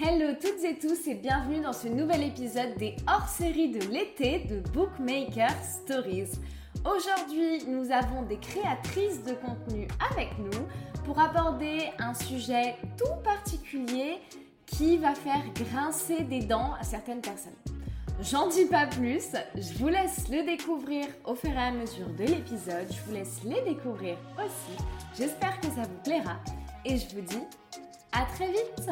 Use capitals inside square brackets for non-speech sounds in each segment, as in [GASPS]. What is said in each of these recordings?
Hello toutes et tous et bienvenue dans ce nouvel épisode des hors-séries de l'été de Bookmaker Stories. Aujourd'hui, nous avons des créatrices de contenu avec nous pour aborder un sujet tout particulier qui va faire grincer des dents à certaines personnes. J'en dis pas plus, je vous laisse le découvrir au fur et à mesure de l'épisode, je vous laisse les découvrir aussi. J'espère que ça vous plaira et je vous dis à très vite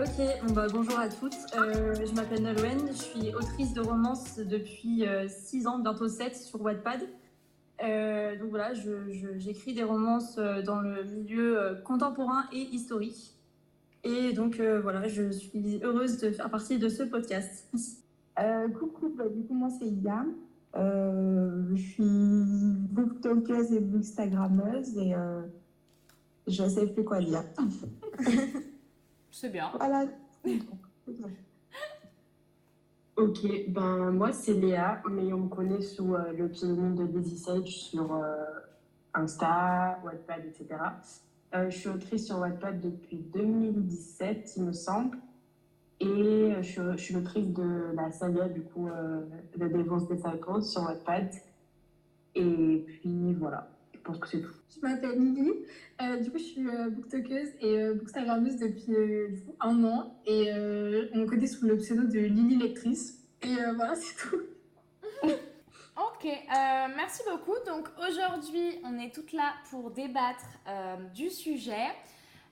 Ok, bah, bonjour à toutes. Euh, je m'appelle Nolwenn, je suis autrice de romances depuis 6 euh, ans, bientôt 7 sur Wattpad. Euh, donc voilà, j'écris des romances dans le milieu contemporain et historique. Et donc voilà, je suis heureuse de faire partie de ce podcast. coucou, bah, du coup moi c'est Ida. je suis booktokeuse et bookstagrammeuse et je sais plus quoi dire. [LAUGHS] C'est bien. Voilà. [LAUGHS] ok, ben moi c'est Léa, mais on me connaît sous euh, le pseudonyme de Daisy Sage sur euh, Insta, Wattpad, etc. Euh, je suis autrice sur Wattpad depuis 2017, il me semble. Et je, suis l'autrice de la saga, du coup, de Devil's Disciples sur Wattpad. Et puis voilà pense que c'est tout. Je m'appelle Lily. Euh, du coup, je suis euh, booktokeuse et euh, bookstagrammeuse depuis euh, un an. Et on me connaît sous le pseudo de Lily Lectrice. Et voilà, [LAUGHS] c'est tout. ok, merci beaucoup. Donc aujourd'hui, on est toutes là pour débattre du sujet.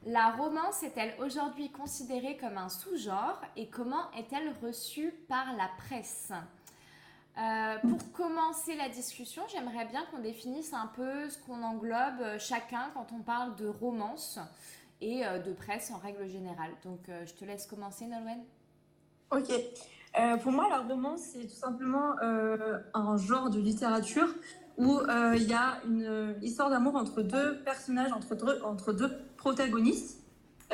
La romance est-elle aujourd'hui considérée comme un sous-genre et comment est-elle reçue par la presse? Euh, pour commencer la discussion, j'aimerais bien qu'on définisse un peu ce qu'on englobe euh, chacun quand on parle de romance et euh, de presse en règle générale. Donc, je te laisse commencer, Nolwenn. Ok. pour moi, la romance, c'est tout simplement un genre de littérature où il y a une histoire d'amour entre deux personnages, entre entre deux protagonistes.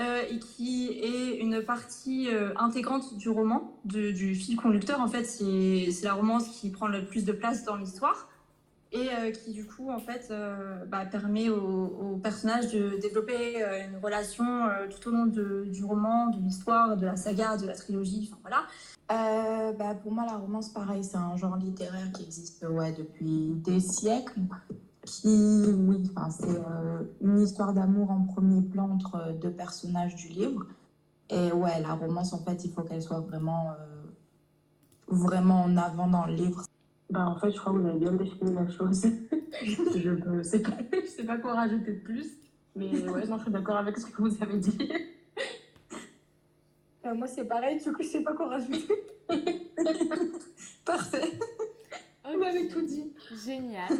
Euh, et qui est une partie euh, intégrante du roman, du fil conducteur. En fait, c'est la romance qui prend le plus de place dans l'histoire et euh, qui, du coup, en fait, bah, permet au, personnage de développer une relation tout au long du roman, de l'histoire, de la saga, de la trilogie. Enfin, voilà. Bah, pour moi, la romance, pareil, c'est un genre littéraire qui existe depuis des siècles qui, oui, enfin, c'est euh, une histoire d'amour en premier plan entre deux personnages du livre. Et ouais, la romance, en fait, il faut qu'elle soit vraiment, euh, vraiment en avant dans le livre. Bah, en fait, je crois que vous avez bien défini la chose. [LAUGHS] je ne sais, pas, sais pas quoi rajouter de plus. Mais ouais, non, je suis d'accord avec ce que vous avez dit. Euh, moi, c'est pareil, du coup, je sais pas quoi rajouter. [LAUGHS] Parfait. Vous m'avez tout dit. Génial.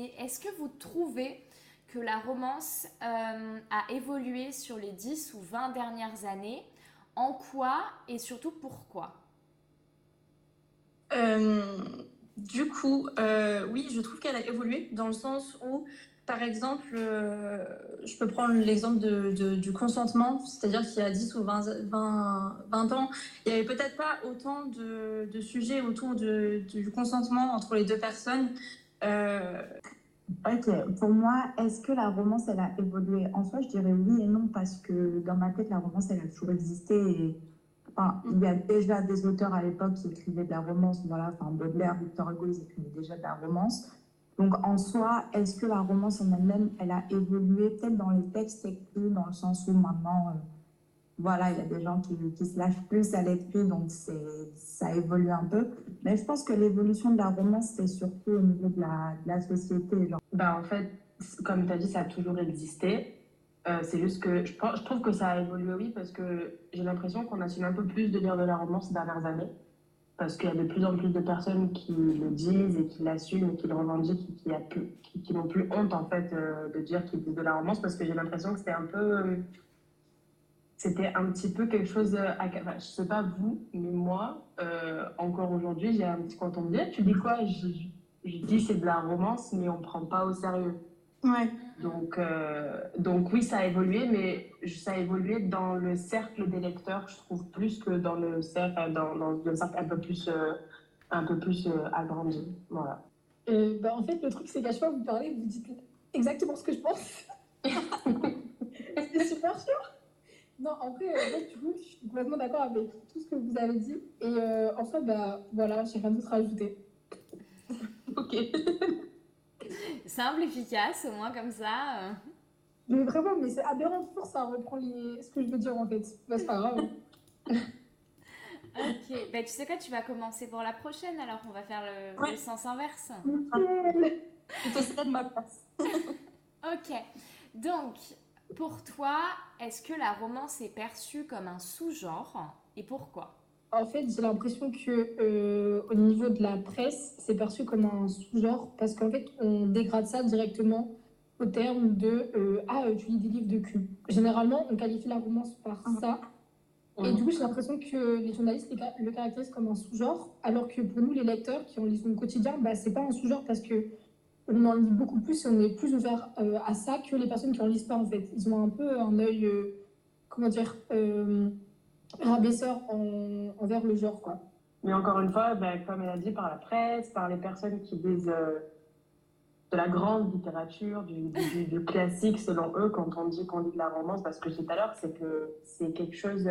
Est-ce que vous trouvez que la romance euh, a évolué sur les 10 ou 20 dernières années? En quoi et surtout pourquoi? Euh, Du coup, euh, oui, je trouve qu'elle a évolué dans le sens où, par exemple, je peux prendre l'exemple du consentement, c'est-à-dire qu'il y a 10 ou 20, 20, ans, il n'y avait peut-être pas autant de, de sujets autour du consentement entre les deux personnes. Euh, ok, pour moi, est-ce que la romance, elle a évolué En soi, je dirais oui et non, parce que dans ma tête, la romance, elle a toujours existé. Et, enfin, il y a déjà des auteurs à l'époque qui écrivaient de la romance. Voilà, enfin, Baudelaire, Victor Hugo, ils écrivaient déjà de la romance. Donc, en soi, est-ce que la romance en elle-même, elle a évolué peut-être dans les textes écrits, dans le sens où maintenant, euh, voilà, il y a des gens qui, qui se lâchent plus à l'écrit, donc ça évolue un peu. Mais je pense que l'évolution de la romance, c'est surtout au niveau de la, de la société. Genre. Bah, en fait, comme tu as dit, ça a toujours existé. Euh, c'est juste que je, je, trouve que ça a évolué, oui, parce que j'ai l'impression qu'on assume un peu plus de lire de la romance ces dernières années. Parce qu'il y a de plus en plus de personnes qui le disent et qui l'assument et qui le revendiquent et qui, qui, n'ont plus honte, en fait, euh, de dire qu'ils disent de la romance. Parce que j'ai l'impression que c'était un peu. Euh, c'était un petit peu quelque chose, à, enfin, je sais pas vous, mais moi, euh, encore aujourd'hui, j'ai un petit, quand on me dit, tu dis quoi? Je, je, dis c'est de la romance, mais on prend pas au sérieux. Ouais. Donc, euh, donc oui, ça a évolué, mais ça a évolué dans le cercle des lecteurs, je trouve, plus que dans le cercle, dans, dans le cercle un peu plus, euh, un peu plus agrandi. Voilà. bah, en fait, le truc, c'est qu'à chaque fois que vous parlez, vous dites exactement ce que je pense. [LAUGHS] [LAUGHS] T'es super sûr Non, en fait, euh, du coup, je suis complètement d'accord avec tout ce que vous avez dit. Et euh, en fait, bah, voilà, j'ai rien d'autre à ajouter. Ok. [LAUGHS] Simple, efficace, au moins comme ça. euh. Mais vraiment, mais c'est aberrant toujours, ça reprend les... ce que je veux dire en fait. Bah, c'est pas grave. [LAUGHS] Ok, bah, tu sais quoi, tu vas commencer pour la prochaine alors on va faire le, Ouais. le sens inverse. Nickel. Je cède ma place. [LAUGHS] Ok, donc pour toi, est-ce que la romance est perçue comme un sous-genre et pourquoi? En fait, j'ai l'impression que euh, au niveau de la presse, c'est perçu comme un sous-genre parce qu'en fait, on dégrade ça directement au terme de euh, ah tu lis des livres de cul. Généralement, on qualifie la romance par ça. Et du coup, j'ai l'impression que les journalistes les le caractérisent comme un sous-genre, alors que pour nous, les lecteurs qui en lisent au quotidien, bah, c'est pas un sous-genre parce que on en lit beaucoup plus et on est plus ouvert euh, à ça que les personnes qui en lisent pas en fait. Ils ont un peu un œil, euh, comment dire, euh, rabaisseur en- envers le genre quoi. Mais encore une fois, ben, comme elle a dit, par la presse, par les personnes qui disent euh, de la grande littérature, du, classique selon eux, quand on dit qu'on lit de la romance, parce que tout à l'heure, c'est que c'est quelque chose.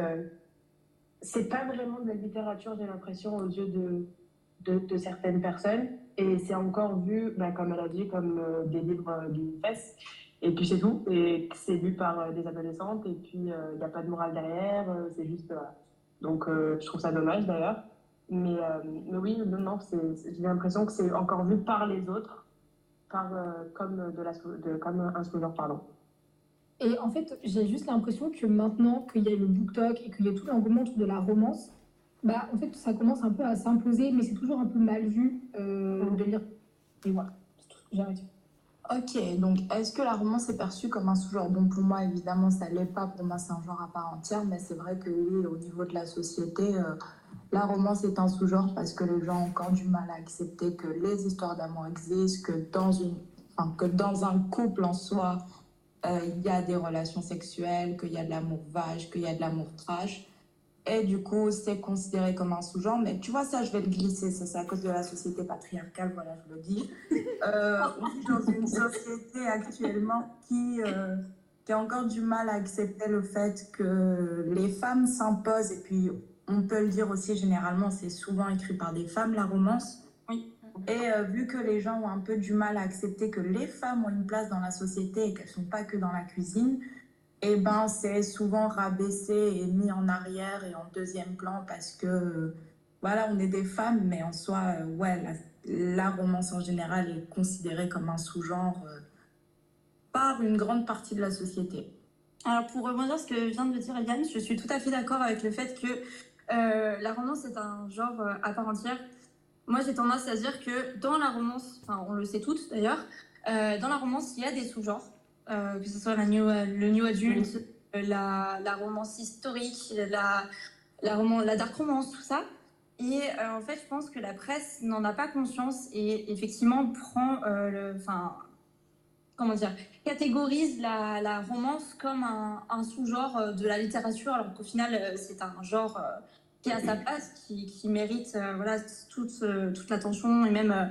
c'est pas vraiment de la littérature, j'ai l'impression, aux yeux de, de certaines personnes. Et c'est encore vu, ben, comme elle a dit, comme euh, des livres euh, d'une fesse. Et puis c'est tout. Et c'est lu par euh, des adolescentes. Et puis il n'y a pas de morale derrière. c'est juste. Donc je trouve ça dommage d'ailleurs. Mais, mais oui, non, non, j'ai l'impression que c'est encore vu par les autres, par, comme, de la, comme un sous-genre, pardon. Et en fait, j'ai juste l'impression que maintenant qu'il y a le BookTok et qu'il y a tout l'engouement de la romance, bah en fait ça commence un peu à s'imposer, mais c'est toujours un peu mal vu euh, de lire. Et voilà, c'est tout ce que j'ai à dire. Ok, donc est-ce que la romance est perçue comme un sous-genre Bon, pour moi, évidemment, ça l'est pas. Pour moi, c'est un genre à part entière, mais c'est vrai que oui, au niveau de la société, euh, la romance est un sous-genre parce que les gens ont encore du mal à accepter que les histoires d'amour existent, que dans, une, enfin, que dans un couple en soi, euh, il y a des relations sexuelles, qu'il y a de l'amour vache, qu'il y a de l'amour trash. Et du coup, c'est considéré comme un sous-genre. Mais tu vois, ça, je vais le glisser. Ça, c'est à cause de la société patriarcale, voilà, je le dis. Euh, on vit dans une société actuellement qui, euh, qui a encore du mal à accepter le fait que les femmes s'imposent. Et puis, on peut le dire aussi, généralement, c'est souvent écrit par des femmes, la romance. Oui. Et euh, vu que les gens ont un peu du mal à accepter que les femmes ont une place dans la société et qu'elles ne sont pas que dans la cuisine, eh ben, c'est souvent rabaissé et mis en arrière et en deuxième plan parce que, euh, voilà, on est des femmes, mais en soi, euh, ouais, la, romance en général est considérée comme un sous-genre euh, par une grande partie de la société. Alors pour rebondir ce que vient de dire Eliane, je suis tout à fait d'accord avec le fait que la romance est un genre à part entière. Moi j'ai tendance à dire que dans la romance, enfin on le sait toutes d'ailleurs, dans la romance il y a des sous-genres, euh, que ce soit la new, le new adulte, euh, la, la romance historique, la, la, roman, la dark romance, tout ça. Et euh, en fait je pense que la presse n'en a pas conscience et effectivement prend euh, le... Enfin, comment dire catégorise la, la romance comme un, un sous-genre euh, de la littérature, alors qu'au final, euh, c'est un genre euh, qui a sa place, qui, qui mérite euh, voilà, toute, euh, toute l'attention et même, euh,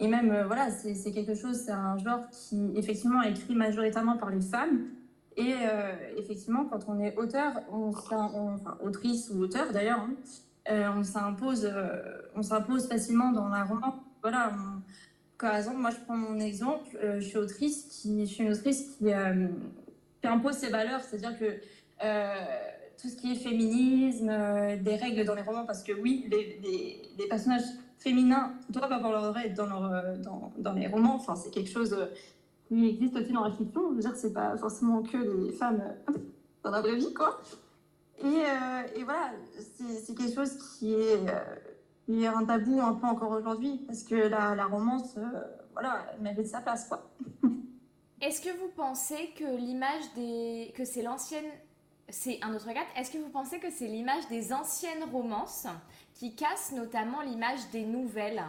et même euh, voilà, c'est quelque chose, c'est un genre qui effectivement est écrit majoritairement par les femmes. Et euh, effectivement, quand on est auteur, on, enfin autrice ou auteur d'ailleurs, hein, euh, on s'impose, euh, facilement dans la romance. Voilà, par exemple, moi je prends mon exemple, je suis autrice qui, je suis une autrice qui, impose ses valeurs, c'est-à-dire que tout ce qui est féminisme, des règles dans les romans, parce que oui, les- les personnages féminins doivent avoir leur leur, euh, dans, dans les romans, enfin c'est quelque chose euh, qui existe aussi dans la fiction, je veux dire, c'est pas forcément que les femmes euh, dans la vraie vie, quoi. Et, euh, voilà, c'est quelque chose qui est, euh, un tabou un peu encore aujourd'hui, parce que la, la romance, euh, voilà, mérite sa place, quoi. [LAUGHS] Est-ce que vous pensez que l'image des... que c'est l'ancienne... C'est un autre cas. Est-ce que vous pensez que c'est l'image des anciennes romances qui casse notamment l'image des nouvelles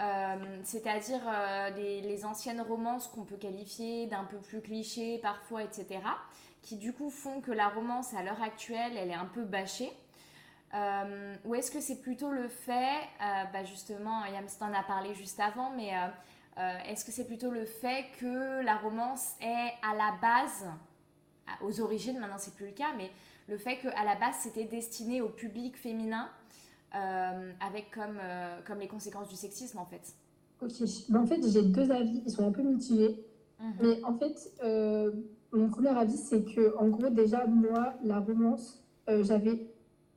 Euh, C'est-à-dire euh, les, anciennes romances qu'on peut qualifier d'un peu plus cliché parfois, etc. Qui du coup font que la romance à l'heure actuelle, elle est un peu bâchée. Euh, ou est-ce que c'est plutôt le fait, bah justement, Yams t'en a parlé juste avant, mais est-ce que c'est plutôt le fait que la romance est à la base aux origines, maintenant c'est plus le cas, mais le fait qu'à la base c'était destiné au public féminin avec comme, comme les conséquences du sexisme en fait. Ok, ben, en fait j'ai deux avis, ils sont un peu mitigés. Mhm. Mais en fait, mon premier avis c'est que en gros déjà moi, la romance, j'avais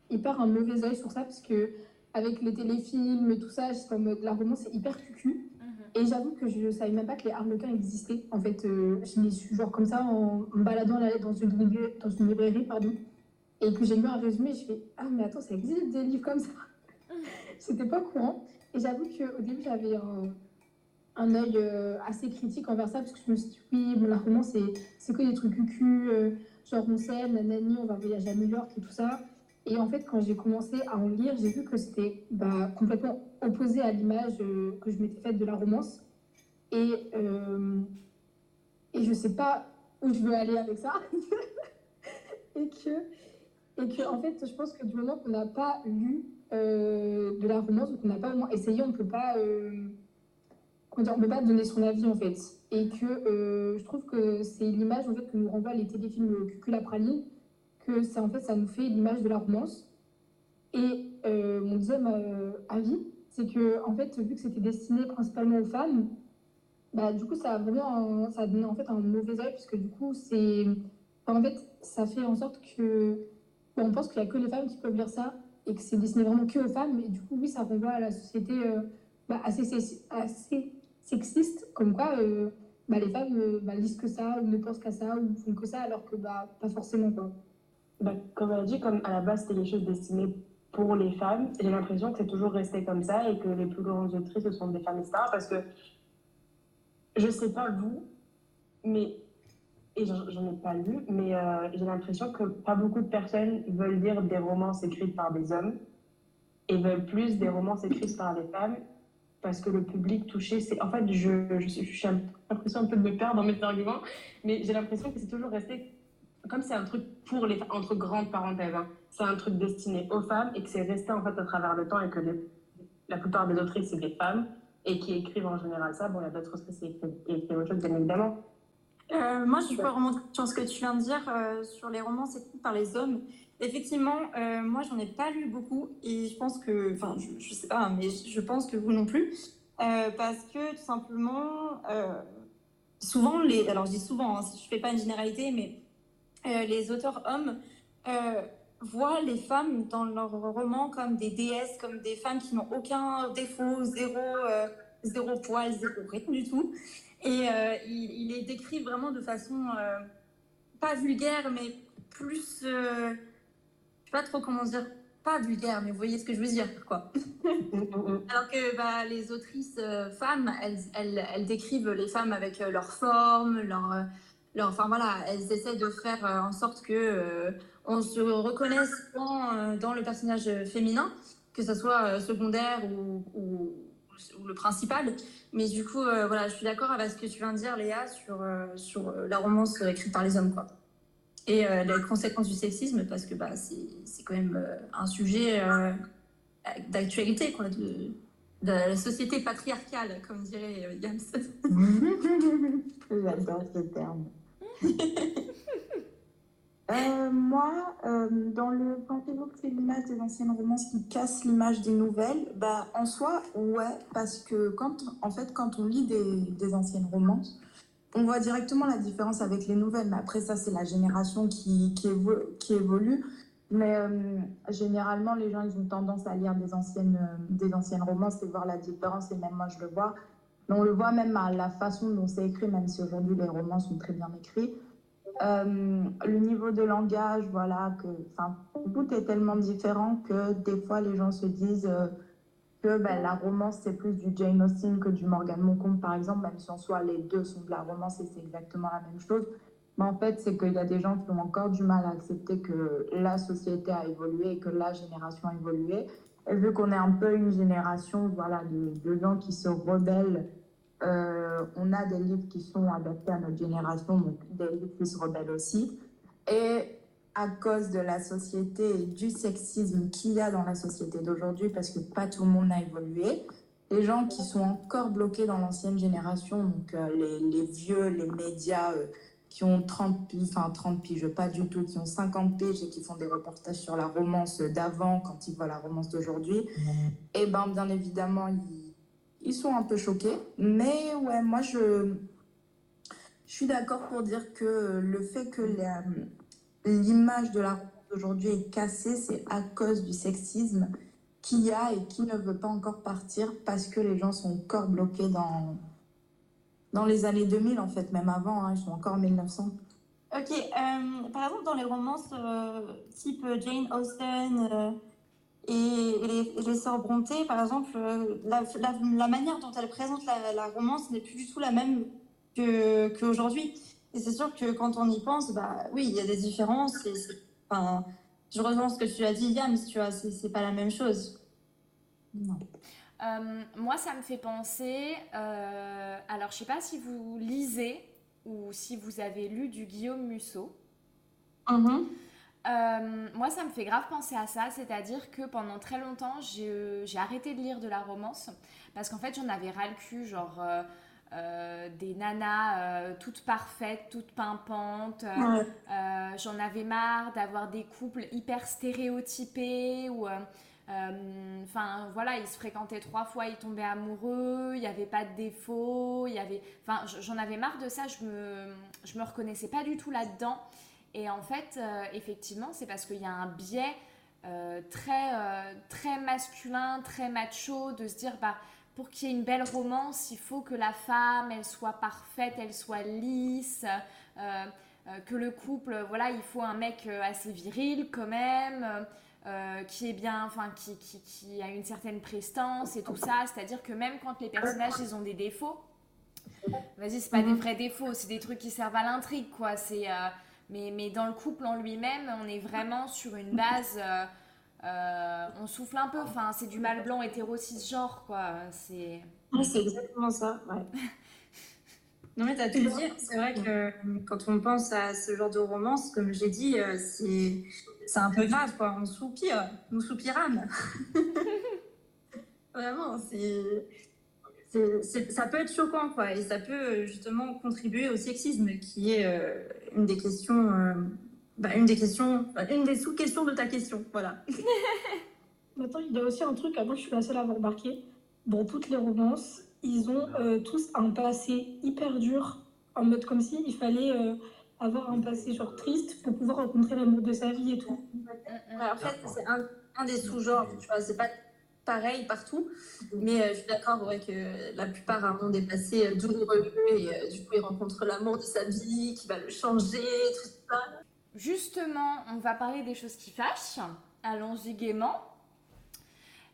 hyper un mauvais oeil sur ça parce que avec les téléfilms tout ça, j'étais en mode la romance c'est hyper cucu. Mhm. Et j'avoue que je savais même pas que les harlequins existaient. En fait, euh, je l'ai su genre comme ça en, me baladant dans une, librairie, dans une librairie, pardon. Et que j'ai lu un résumé, je fais Ah, mais attends, ça existe des livres comme ça. [LAUGHS] C'était pas courant. Et j'avoue qu'au début, j'avais un, un œil euh, assez critique envers ça parce que je me suis dit Oui, bon, la romance, c'est que des trucs cucu, euh, genre on s'aime, nanani, on va voyager à New York et tout ça. Et en fait, quand j'ai commencé à en lire, j'ai vu que c'était bah, complètement opposé à l'image euh, que je m'étais faite de la romance. Et, et je sais pas où je veux aller avec ça. [LAUGHS] et, que, et que, en fait, je pense que du moment qu'on n'a pas lu euh, de la romance, qu'on n'a pas vraiment essayé, on ne peut pas. on peut pas donner son avis en fait. Et que je trouve que c'est l'image en fait que nous renvoient les téléfilms Cuculapraline que ça, en fait, ça nous fait l'image de la romance. Et euh, mon deuxième euh, avis, c'est que, en fait, vu que c'était destiné principalement aux femmes, bah, du coup, ça a vraiment ça a donné en fait un mauvais œil, puisque du coup, c'est. en fait, ça fait en sorte que. On pense qu'il n'y a que les femmes qui peuvent lire ça, et que c'est destiné vraiment que aux femmes, et du coup, oui, ça renvoie à la société euh, bah, assez, assez sexiste, comme quoi. Bah, les femmes bah, lisent que ça, ou ne pensent qu'à ça, ou font que ça, alors que bah, pas forcément. Quoi. Bah, comme elle a dit, comme à la base c'était des choses destinées pour les femmes, j'ai l'impression que c'est toujours resté comme ça et que les plus grandes autrices ce sont des femmes stars parce que je sais pas vous, mais j'en ai pas lu, mais euh, j'ai l'impression que pas beaucoup de personnes veulent lire des romances écrites par des hommes et veulent plus des romances écrites par des femmes parce que le public touché, c'est en fait je, je, suis l'impression un peu de me perdre dans mes arguments, mais j'ai l'impression que c'est toujours resté comme c'est un truc pour les entre grandes parenthèses, hein, c'est un truc destiné aux femmes et que c'est resté en fait à travers le temps et que la plupart des autrices c'est des femmes et qui écrivent en général ça. Bon, il y a d'autres autrices qui écrivent, autre chose, bien évidemment. Euh, moi, je peux remonter sur ce que tu viens de dire euh, sur les romans écrits par les hommes. Effectivement, euh, moi, j'en ai pas lu beaucoup et je pense que, enfin, je, je, sais pas, mais je pense que vous non plus, parce que tout simplement, souvent les, alors je dis souvent, hein, je fais pas une généralité, mais euh, les auteurs hommes euh, voient les femmes dans leurs romans comme des déesses, comme des femmes qui n'ont aucun défaut, zéro, euh, zéro poil, zéro rythme du tout. Et il, les décrit vraiment de façon pas vulgaire, mais plus. je sais pas trop comment dire. Pas vulgaire, mais vous voyez ce que je veux dire, quoi. [LAUGHS] Alors que bah, les autrices femmes, elles, elles, elles, décrivent les femmes avec leur forme, leur enfin voilà, elles essaient de faire euh, en sorte que euh, on se reconnaisse dans, euh, dans, le personnage féminin, que ce soit secondaire ou, ou, le principal. Mais du coup, voilà, je suis d'accord avec ce que tu viens de dire, Léa, sur, sur la romance écrite par les hommes, quoi. Et les conséquences du sexisme, parce que bah, c'est quand même un sujet d'actualité, quoi, de, de, la société patriarcale, comme dirait James. [LAUGHS] J'adore ce terme. [LAUGHS] Euh, moi, euh, dans le quand que c'est l'image des anciennes romances qui casse l'image des nouvelles, bah en soi, ouais, parce que quand en fait quand on lit des, anciennes romances, on voit directement la différence avec les nouvelles. Mais après ça, c'est la génération qui, évolue. Mais euh, généralement, les gens ils ont tendance à lire des anciennes, des anciennes romances et voir la différence. Et même moi, je le vois on le voit même à la façon dont c'est écrit, même si aujourd'hui les romans sont très bien écrits. Euh, le niveau de langage, voilà, que, tout est tellement différent que des fois les gens se disent euh, que ben, la romance c'est plus du Jane Austen que du Morgan Moncombe par exemple, même si en soi les deux sont de la romance et c'est exactement la même chose. Mais en fait, c'est qu'il y a des gens qui ont encore du mal à accepter que la société a évolué et que la génération a évolué. Et vu qu'on est un peu une génération voilà, de, de gens qui se rebellent euh, on a des livres qui sont adaptés à notre génération, donc des livres qui se rebellent aussi. Et à cause de la société et du sexisme qu'il y a dans la société d'aujourd'hui, parce que pas tout le monde a évolué, les gens qui sont encore bloqués dans l'ancienne génération, donc euh, les, vieux, les médias, euh, qui ont 30 piges, enfin 30 piges, pas du tout, qui ont 50 piges et qui font des reportages sur la romance d'avant quand ils voient la romance d'aujourd'hui, et ben bien évidemment, ils, ils sont un peu choqués. Mais ouais, moi je, suis d'accord pour dire que le fait que l'image de la romance d'aujourd'hui est cassée, c'est à cause du sexisme qu'il y a et qui ne veut pas encore partir parce que les gens sont encore bloqués dans, dans les années 2000, en fait, même avant, hein, ils sont encore en 1900. Ok, euh, par exemple, dans les romances euh, type Jane Austen euh, et, et les, et les sœurs Brontë, par exemple, euh, la, la, la manière dont elles présentent la, la romance n'est plus du tout la même que- qu'aujourd'hui. Et c'est sûr que quand on y pense, bah oui, il y a des différences. Et enfin, je rejoins ce que tu as dit, Yams, tu vois, c'est pas la même chose. Non. Euh, moi, ça me fait penser. euh, alors, je sais pas si vous lisez ou si vous avez lu du Guillaume Musso. Mhm. Euh, moi, ça me fait grave penser à ça, c'est-à-dire que pendant très longtemps, j'ai j'ai arrêté de lire de la romance parce qu'en fait, j'en avais ras le cul, genre euh, euh, des nanas euh, toutes parfaites, toutes pimpantes. euh, Ouais. euh, J'en avais marre d'avoir des couples hyper stéréotypés ou. euh, euh, Enfin, voilà, ils se fréquentaient trois fois, ils tombaient amoureux, il n'y avait pas de défaut, il y avait. Enfin, j'en avais marre de ça, je me, je me reconnaissais pas du tout là-dedans. Et en fait, euh, effectivement, c'est parce qu'il y a un biais euh, très, euh, très masculin, très macho, de se dire, bah, pour qu'il y ait une belle romance, il faut que la femme, elle soit parfaite, elle soit lisse, que le couple, voilà, il faut un mec assez viril quand même, euh, qui est bien, enfin, qui, qui, qui a une certaine prestance et tout ça. C'est-à-dire que même quand les personnages, ils ont des défauts, vas-y, c'est pas des vrais défauts, c'est des trucs qui servent à l'intrigue, quoi. C'est, euh, mais, mais dans le couple en lui-même, on est vraiment sur une base. euh, euh, on souffle un peu, enfin, c'est du mâle blanc hétéro cisgenre, quoi. C'est. Ouais, c'est exactement ça, ouais. [LAUGHS] Non mais t'as tout dit, c'est vrai que euh, quand on pense à ce genre de romance, comme j'ai dit, c'est c'est un peu grave quoi, on soupire, nous soupirâmes. [LAUGHS] Vraiment, c'est ça peut être choquant quoi, et ça peut euh, justement contribuer au sexisme qui est euh, une des questions, euh, bah, une des questions, bah, une des sous-questions de ta question, voilà. [LAUGHS] Maintenant, il y a aussi un truc, avant, je suis la seule à avoir remarqué. Dans toutes les romances, ils ont euh, tous un passé hyper dur, en mode comme si il fallait euh, avoir un passé genre triste pour pouvoir rencontrer l'amour de sa vie et tout. Ouais, en fait, c'est un, un des sous-genres, tu vois, c'est pas pareil partout, mais euh, je suis d'accord ouais, que la plupart ont des passés euh, douloureux et euh, du coup, ils rencontrent l'amour de sa vie qui va le changer, tout ça. Justement, on va parler des choses qui fâchent. Allons-y gaiement.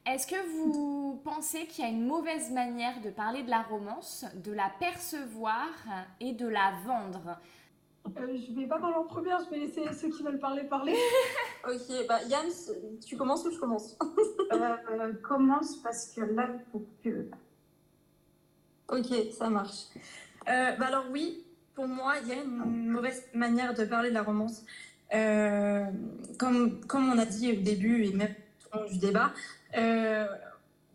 Est-ce que vous pensez qu'il y a une mauvaise manière de parler de la romance, de la percevoir et de la vendre? Euh, je vais pas parler en première, je vais laisser ceux qui veulent parler parler. [LAUGHS] Ok, bah Yann, tu commences ou je commence? [LAUGHS] Euh, commence parce que là, il faut que. Ok, ça marche. Euh, bah alors oui, pour moi, il y a une mauvaise manière de parler de la romance. Euh, comme, comme on a dit au début et même tout au long du débat, euh,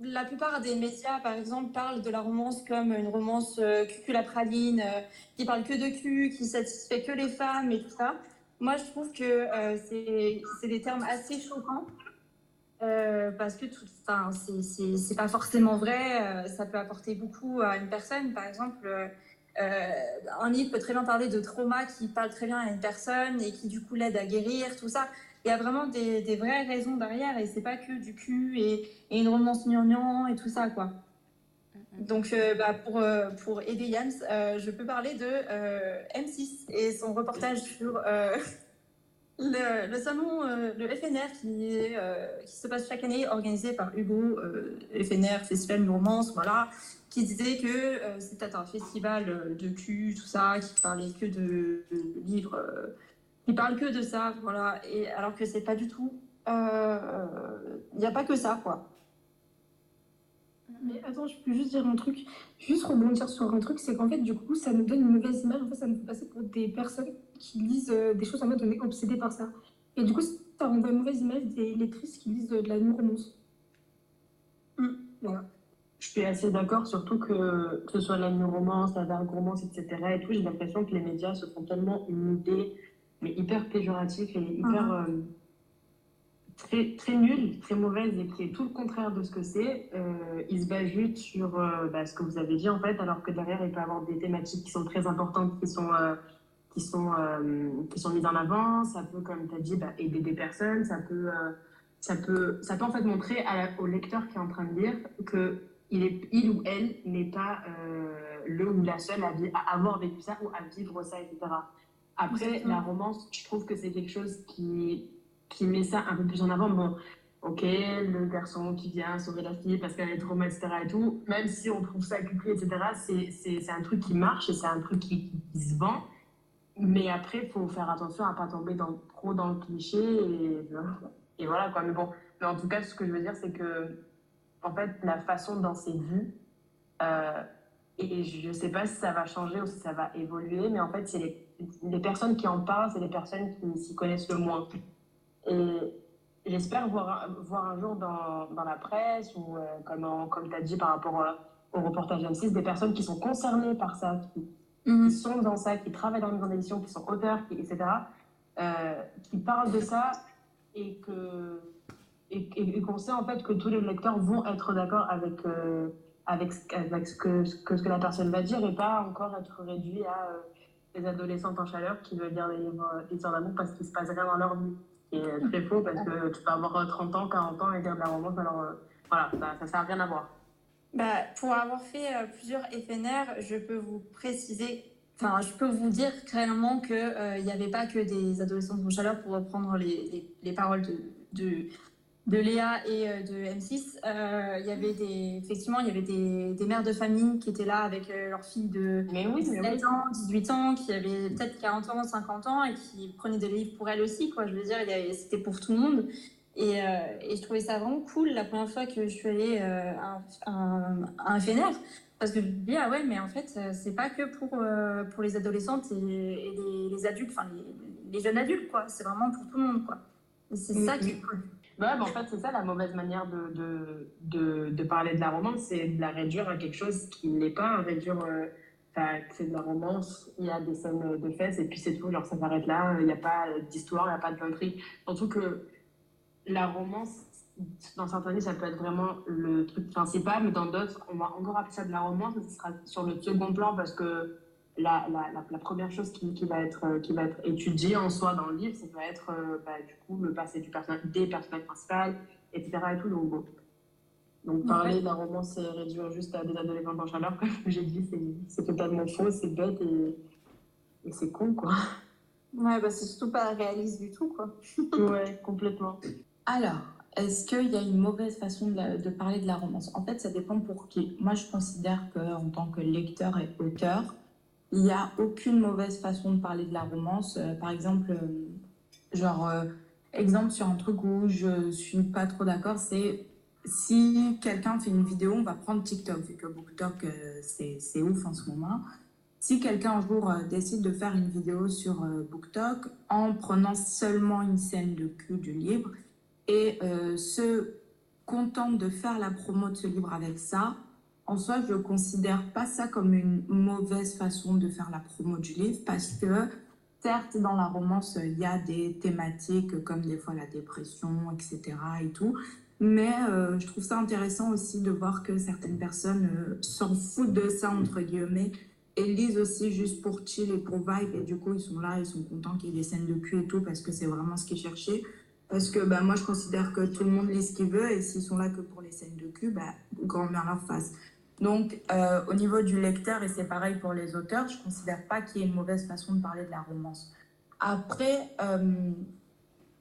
la plupart des médias, par exemple, parlent de la romance comme une romance euh, cucul à praline, euh, qui parle que de cul, qui satisfait que les femmes et tout ça. Moi, je trouve que euh, c'est des termes assez choquants. Euh, parce que tout, c'est- pas forcément vrai, euh, ça peut apporter beaucoup à une personne. Par exemple, un livre peut très bien parler de trauma qui parle très bien à une personne et qui du coup l'aide à guérir, tout ça. Il y a vraiment des, des vraies raisons derrière et c'est pas que du cul et, et une romance gnangnan et tout ça quoi. Donc euh, bah, pour, euh, pour aider Yams, euh, je peux parler de euh, M6 et son reportage sur [LAUGHS] le, le salon, le FNR qui, est, qui se passe chaque année, organisé par Hugo, FNR, Festival de romance, voilà, qui disait que c'était un festival de cul, tout ça, qui parlait que de, de livres, euh, qui parle que de ça, voilà, et alors que c'est pas du tout, il n'y a pas que ça, quoi. Mais attends, je peux juste dire un truc, juste rebondir sur un truc, c'est qu'en fait, du coup, ça nous donne une mauvaise image. En fait, ça nous fait passer pour des personnes qui lisent euh, des choses en mode on est obsédé par ça. Et du coup, ça renvoie une mauvaise image des lectrices qui lisent euh, de la non-romance. Voilà. je suis assez d'accord, surtout que, que ce soit la romance, la dark romance, etc. Et tout, j'ai l'impression que les médias se font tellement une idée, mais hyper péjorative et hyper Mhm. euh, très, très nulle, très mauvaise et qui est tout le contraire de ce que c'est. Euh, ils se basent juste sur euh, bah, ce que vous avez dit en fait, alors que derrière, il peut y avoir des thématiques qui sont très importantes, qui sont, qui sont, qui sont mises en avant. Ça peut, comme tu as dit, bah, aider des personnes. Ça peut, ça peut, ça peut en fait montrer à la- au lecteur qui est en train de lire que il, est, il ou elle n'est pas le ou la seule à, à avoir vécu ça ou à vivre ça, etc. Après, Exactement. la romance, je trouve que c'est quelque chose qui, qui met ça un peu plus en avant. Bon, ok, le garçon qui vient sauver la fille parce qu'elle est trop etc. et tout, même si on trouve ça cucu, etc., c'est- c'est c'est un truc qui marche et c'est un truc qui, qui se vend. Mais après, il faut faire attention à pas tomber dans, trop dans le cliché et, et voilà quoi. Mais bon, mais en tout cas, ce que je veux dire, c'est que en fait, la façon dont c'est vu, euh, et je ne sais pas si ça va changer ou si ça va évoluer, mais en fait, c'est les, les personnes qui en parlent, c'est les personnes qui s'y connaissent le moins. Et j'espère voir, voir un jour dans, dans la presse ou, euh, comme, en- comme tu as dit par rapport euh, au reportage M6, des personnes qui sont concernées par ça, qui, Mhm. qui sont dans ça, qui travaillent dans les maisons d'édition, qui sont auteurs, qui, etc., euh, qui parlent de ça et que et, et- et qu'on sait en fait que tous les lecteurs vont être d'accord avec, euh, avec, ce- avec ce, que, ce, que, ce que la personne va dire et pas encore être réduit à euh, des adolescentes en chaleur qui veulent lire des livres euh, d'histoire d'amour parce qu'il se passe rien dans leur vie. Euh, très faux parce que tu peux avoir euh, 30 ans, 40 ans et lire de la romance, alors euh, voilà, ça, ça sert à rien à voir. Bah, pour avoir fait euh, plusieurs FNR, je peux vous préciser, enfin, je peux vous dire clairement qu'il n'y avait pas que des adolescents en chaleur pour reprendre les, les, les paroles de, de Léa et euh, de M6. Euh, Il y avait des, effectivement, il y avait des, des mères de famille qui étaient là avec euh, leurs filles de Mais oui, mais oui. 17 ans, 18 ans, qui avaient peut-être 40 ans, 50 ans et qui prenaient des livres pour elles aussi, quoi. Je veux dire, c'était pour tout le monde. Et, euh, et je trouvais ça vraiment cool la première fois que je suis allée euh, à, un, à un FNR. Parce que je me dis, ah ouais, mais en fait, c'est pas que pour, euh, pour les adolescentes et, et les, les adultes, enfin les, les jeunes adultes, quoi. C'est vraiment pour tout le monde, quoi. Et c'est ça qui est cool. Ouais, en fait, c'est ça la mauvaise manière de, de, de, de parler de la romance, c'est de la réduire à quelque chose qui n'est pas, réduire, euh, c'est de la romance, il y a des scènes de fesses et puis c'est tout, genre ça s'arrête là, il n'y a pas d'histoire, il n'y a pas d'intrigue. Surtout que la romance, dans certains livres, ça peut être vraiment le truc principal, mais dans d'autres, on va encore appeler ça de la romance, mais ce sera sur le second plan parce que la, la, la, la première chose qui, qui, va être, euh, qui va être étudiée en soi dans le livre, ça va être euh, bah, du coup le passé du personnage, des personnages principaux, etc. Et tout, donc, bon. donc parler de la romance et réduire juste à des adolescents en chaleur, comme j'ai dit, c'est- c'est totalement faux, c'est bête et, et c'est con, quoi. Ouais, bah c'est surtout pas réaliste du tout, quoi. [LAUGHS] Ouais, complètement. Alors, est-ce qu'il y a une mauvaise façon de, la- de parler de la romance? En fait, ça dépend pour qui. Moi, je considère qu'en tant que lecteur et auteur, il n'y a aucune mauvaise façon de parler de la romance. Euh, par exemple, euh, genre, euh, exemple sur un truc où je suis pas trop d'accord, c'est si quelqu'un fait une vidéo, on va prendre TikTok, vu que BookTok, c'est ouf en ce moment. Si quelqu'un un jour décide de faire une vidéo sur BookTok en prenant seulement une scène de cul du livre et se contente de faire la promo de ce livre avec ça, en soi, je ne considère pas ça comme une mauvaise façon de faire la promo du livre parce que, certes, dans la romance, il y a des thématiques comme des fois la dépression, etc. et tout. Mais euh, je trouve ça intéressant aussi de voir que certaines personnes euh, s'en foutent de ça, entre guillemets, et lisent aussi juste pour chill et pour vibe. Et du coup, ils sont là, ils sont contents qu'il y ait des scènes de cul et tout parce que c'est vraiment ce qu'ils cherchaient. Parce que bah, moi, je considère que tout le monde lit ce qu'il veut et s'ils sont là que pour les scènes de cul, bah, grand bien leur face. Donc, euh, au niveau du lecteur, et c'est pareil pour les auteurs, je ne considère pas qu'il y ait une mauvaise façon de parler de la romance. Après, euh,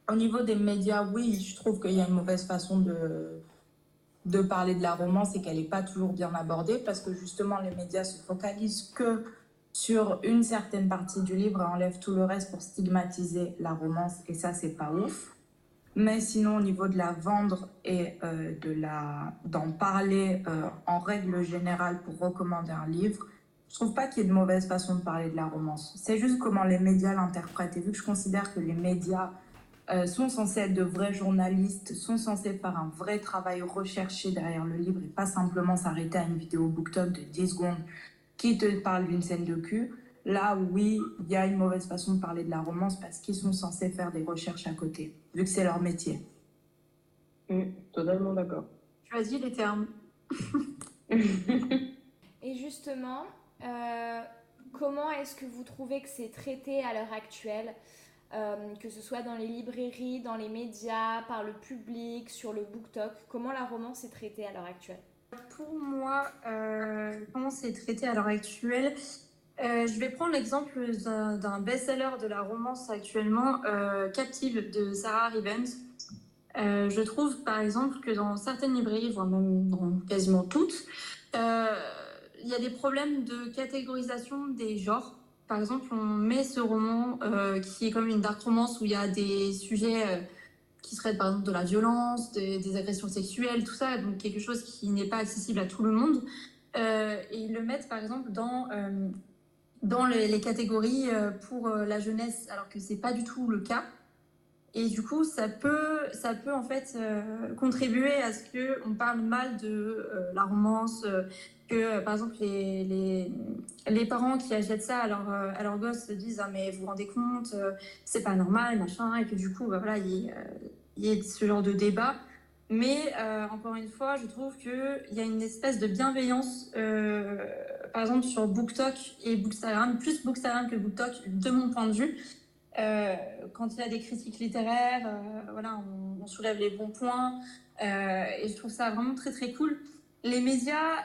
au niveau des médias, oui, je trouve qu'il y a une mauvaise façon de, de parler de la romance et qu'elle n'est pas toujours bien abordée parce que justement, les médias se focalisent que sur une certaine partie du livre et enlèvent tout le reste pour stigmatiser la romance et ça, c'est pas ouf. Mais sinon, au niveau de la vendre et euh, de la d'en parler euh, en règle générale pour recommander un livre, je trouve pas qu'il y ait de mauvaise façon de parler de la romance. C'est juste comment les médias l'interprètent. Et vu que je considère que les médias euh, sont censés être de vrais journalistes, sont censés faire un vrai travail recherché derrière le livre et pas simplement s'arrêter à une vidéo BookTok de 10 secondes qui te parle d'une scène de cul. Là, oui, il y a une mauvaise façon de parler de la romance parce qu'ils sont censés faire des recherches à côté, vu que c'est leur métier. Mm, totalement d'accord. Choisis les termes. [LAUGHS] Et justement, euh, comment est-ce que vous trouvez que c'est traité à l'heure actuelle euh, que ce soit dans les librairies, dans les médias, par le public, sur le BookTok, comment la romance est traitée à l'heure actuelle? Pour moi, euh, comment c'est traité à l'heure actuelle euh, je vais prendre l'exemple d'un best-seller de la romance actuellement, euh, Captive de Sarah Rivens. Euh, je trouve par exemple que dans certaines librairies, voire même dans quasiment toutes, il y a des problèmes de catégorisation des genres. Par exemple, on met ce roman qui est comme une dark romance où il y a des sujets qui seraient par exemple de la violence, des, agressions sexuelles, tout ça, donc quelque chose qui n'est pas accessible à tout le monde. Et ils le mettent par exemple dans dans les, catégories euh, pour euh, la jeunesse, alors que c'est pas du tout le cas. Et du coup, ça peut, ça peut en fait euh, contribuer à ce que on parle mal de la romance, que par exemple les, les, les parents qui achètent ça à leur, à leur gosse se disent ah mais vous vous rendez compte, c'est pas normal machin, et que du coup bah, voilà il y, y ait ce genre de débat. Mais encore une fois, je trouve qu'il y a une espèce de bienveillance, par exemple sur BookTok et Bookstagram, plus Bookstagram que BookTok, de mon point de vue. Euh, quand il y a des critiques littéraires, euh, voilà, on, soulève les bons points euh, et je trouve ça vraiment très très cool. Les médias,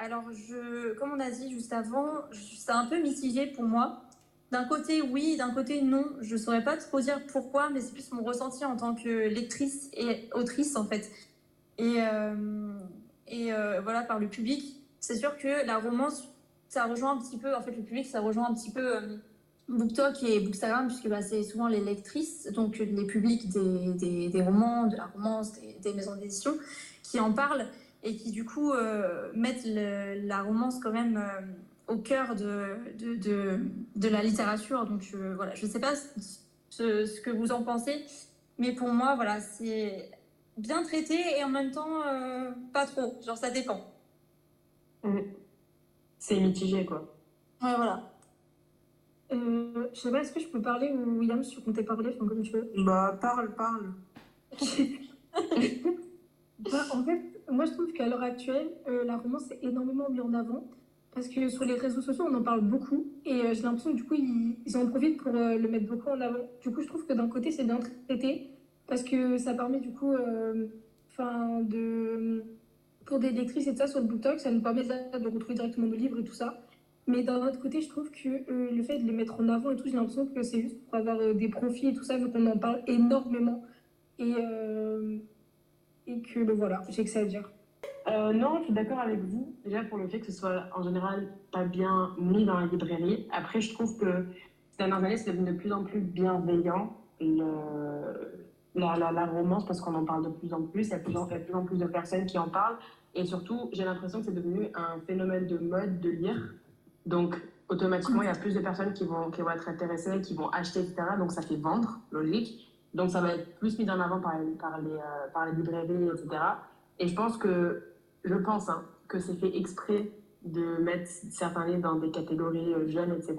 alors je, comme on a dit juste avant, c'est un peu mitigé pour moi. D'un côté, oui, d'un côté, non. Je saurais pas trop dire pourquoi, mais c'est plus mon ressenti en tant que lectrice et autrice, en fait. Et, et voilà, par le public. C'est sûr que la romance, ça rejoint un petit peu, en fait, le public, ça rejoint un petit peu euh, BookTok et Bookstagram, puisque bah, c'est souvent les lectrices, donc les publics des, des, romans, de la romance, des, maisons d'édition, qui en parlent et qui, du coup, euh, mettent la romance quand même. euh, au cœur de, de, de, la littérature. Donc euh, voilà, je ne sais pas ce, ce que vous en pensez, mais pour moi, voilà, c'est bien traité et en même temps, euh, pas trop. Genre, ça dépend. Mm. C'est mitigé, quoi. Ouais, voilà. Euh, je sais pas, est-ce que je peux parler ou William, si tu comptais parler, enfin, comme tu veux. Bah, parle, parle. [LAUGHS] Bah, en fait, moi je trouve qu'à l'heure actuelle, euh, la romance est énormément mise en avant. Parce que sur les réseaux sociaux, on en parle beaucoup. Et euh, j'ai l'impression que du coup, ils, ils en profitent pour euh, le mettre beaucoup en avant. Du coup, je trouve que d'un côté, c'est bien traité. Parce que ça permet du coup, euh, enfin, de. Pour des lectrices et tout ça sur le BookTok, ça nous permet de, retrouver directement le livre et tout ça. Mais d'un autre côté, je trouve que euh, le fait de les mettre en avant et tout, j'ai l'impression que c'est juste pour avoir euh, des profits et tout ça, vu qu'on en parle énormément. Et, euh, et que ben, voilà, j'ai que ça à dire. Non, je suis d'accord avec vous. Déjà pour le fait que ce soit en général pas bien mis dans la librairie. Après, je trouve que ces dernières années, c'est devenu de plus en plus bienveillant le- la, la, la romance parce qu'on en parle de plus en plus. Il y a de plus en plus de personnes qui en parlent. Et surtout, j'ai l'impression que c'est devenu un phénomène de mode de lire. Donc, automatiquement, il y a plus de personnes qui vont, qui vont être intéressées, qui vont acheter, etc. Donc, ça fait vendre, logique. Donc, ça va être plus mis en avant par, par, les, euh, par les librairies, etc. Et je pense que, je pense hein, que c'est fait exprès de mettre certains livres dans des catégories euh, jeunes, etc.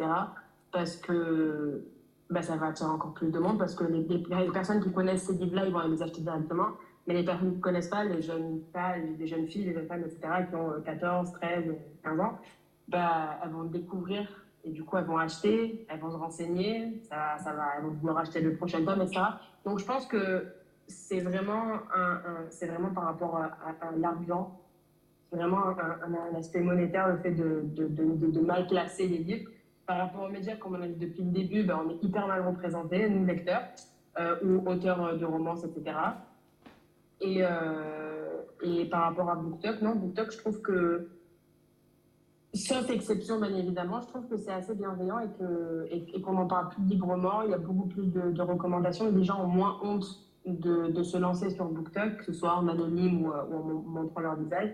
Parce que bah, ça va attirer encore plus de monde, parce que les, les- personnes qui connaissent ces livres-là, ils vont les acheter directement. Mais les personnes qui ne connaissent pas, les jeunes, pas, les jeunes filles, les jeunes femmes, etc., qui ont euh, 14, 13, 15 ans, bah, elles vont découvrir et du coup elles vont acheter, elles vont se renseigner, ça, ça va, elles vont vouloir acheter le prochain tome, etc. Donc je pense que c'est vraiment, un, c'est vraiment par rapport à, à- c'est vraiment un, aspect monétaire, le fait de, de, mal placer les livres. Par rapport aux médias, comme on a dit depuis le début, ben, on est hyper mal représentés, nous lecteurs, euh, ou auteurs de romances, etc. Et, euh, et par rapport à BookTok, non, BookTok, je trouve que Sauf exception, bien évidemment, je trouve que c'est assez bienveillant et que et, et qu'on en parle plus librement. Il y a beaucoup plus de, recommandations et les gens ont moins honte de, de se lancer sur BookTok, que ce soit en anonyme ou, euh, en mon- montrant leur visage,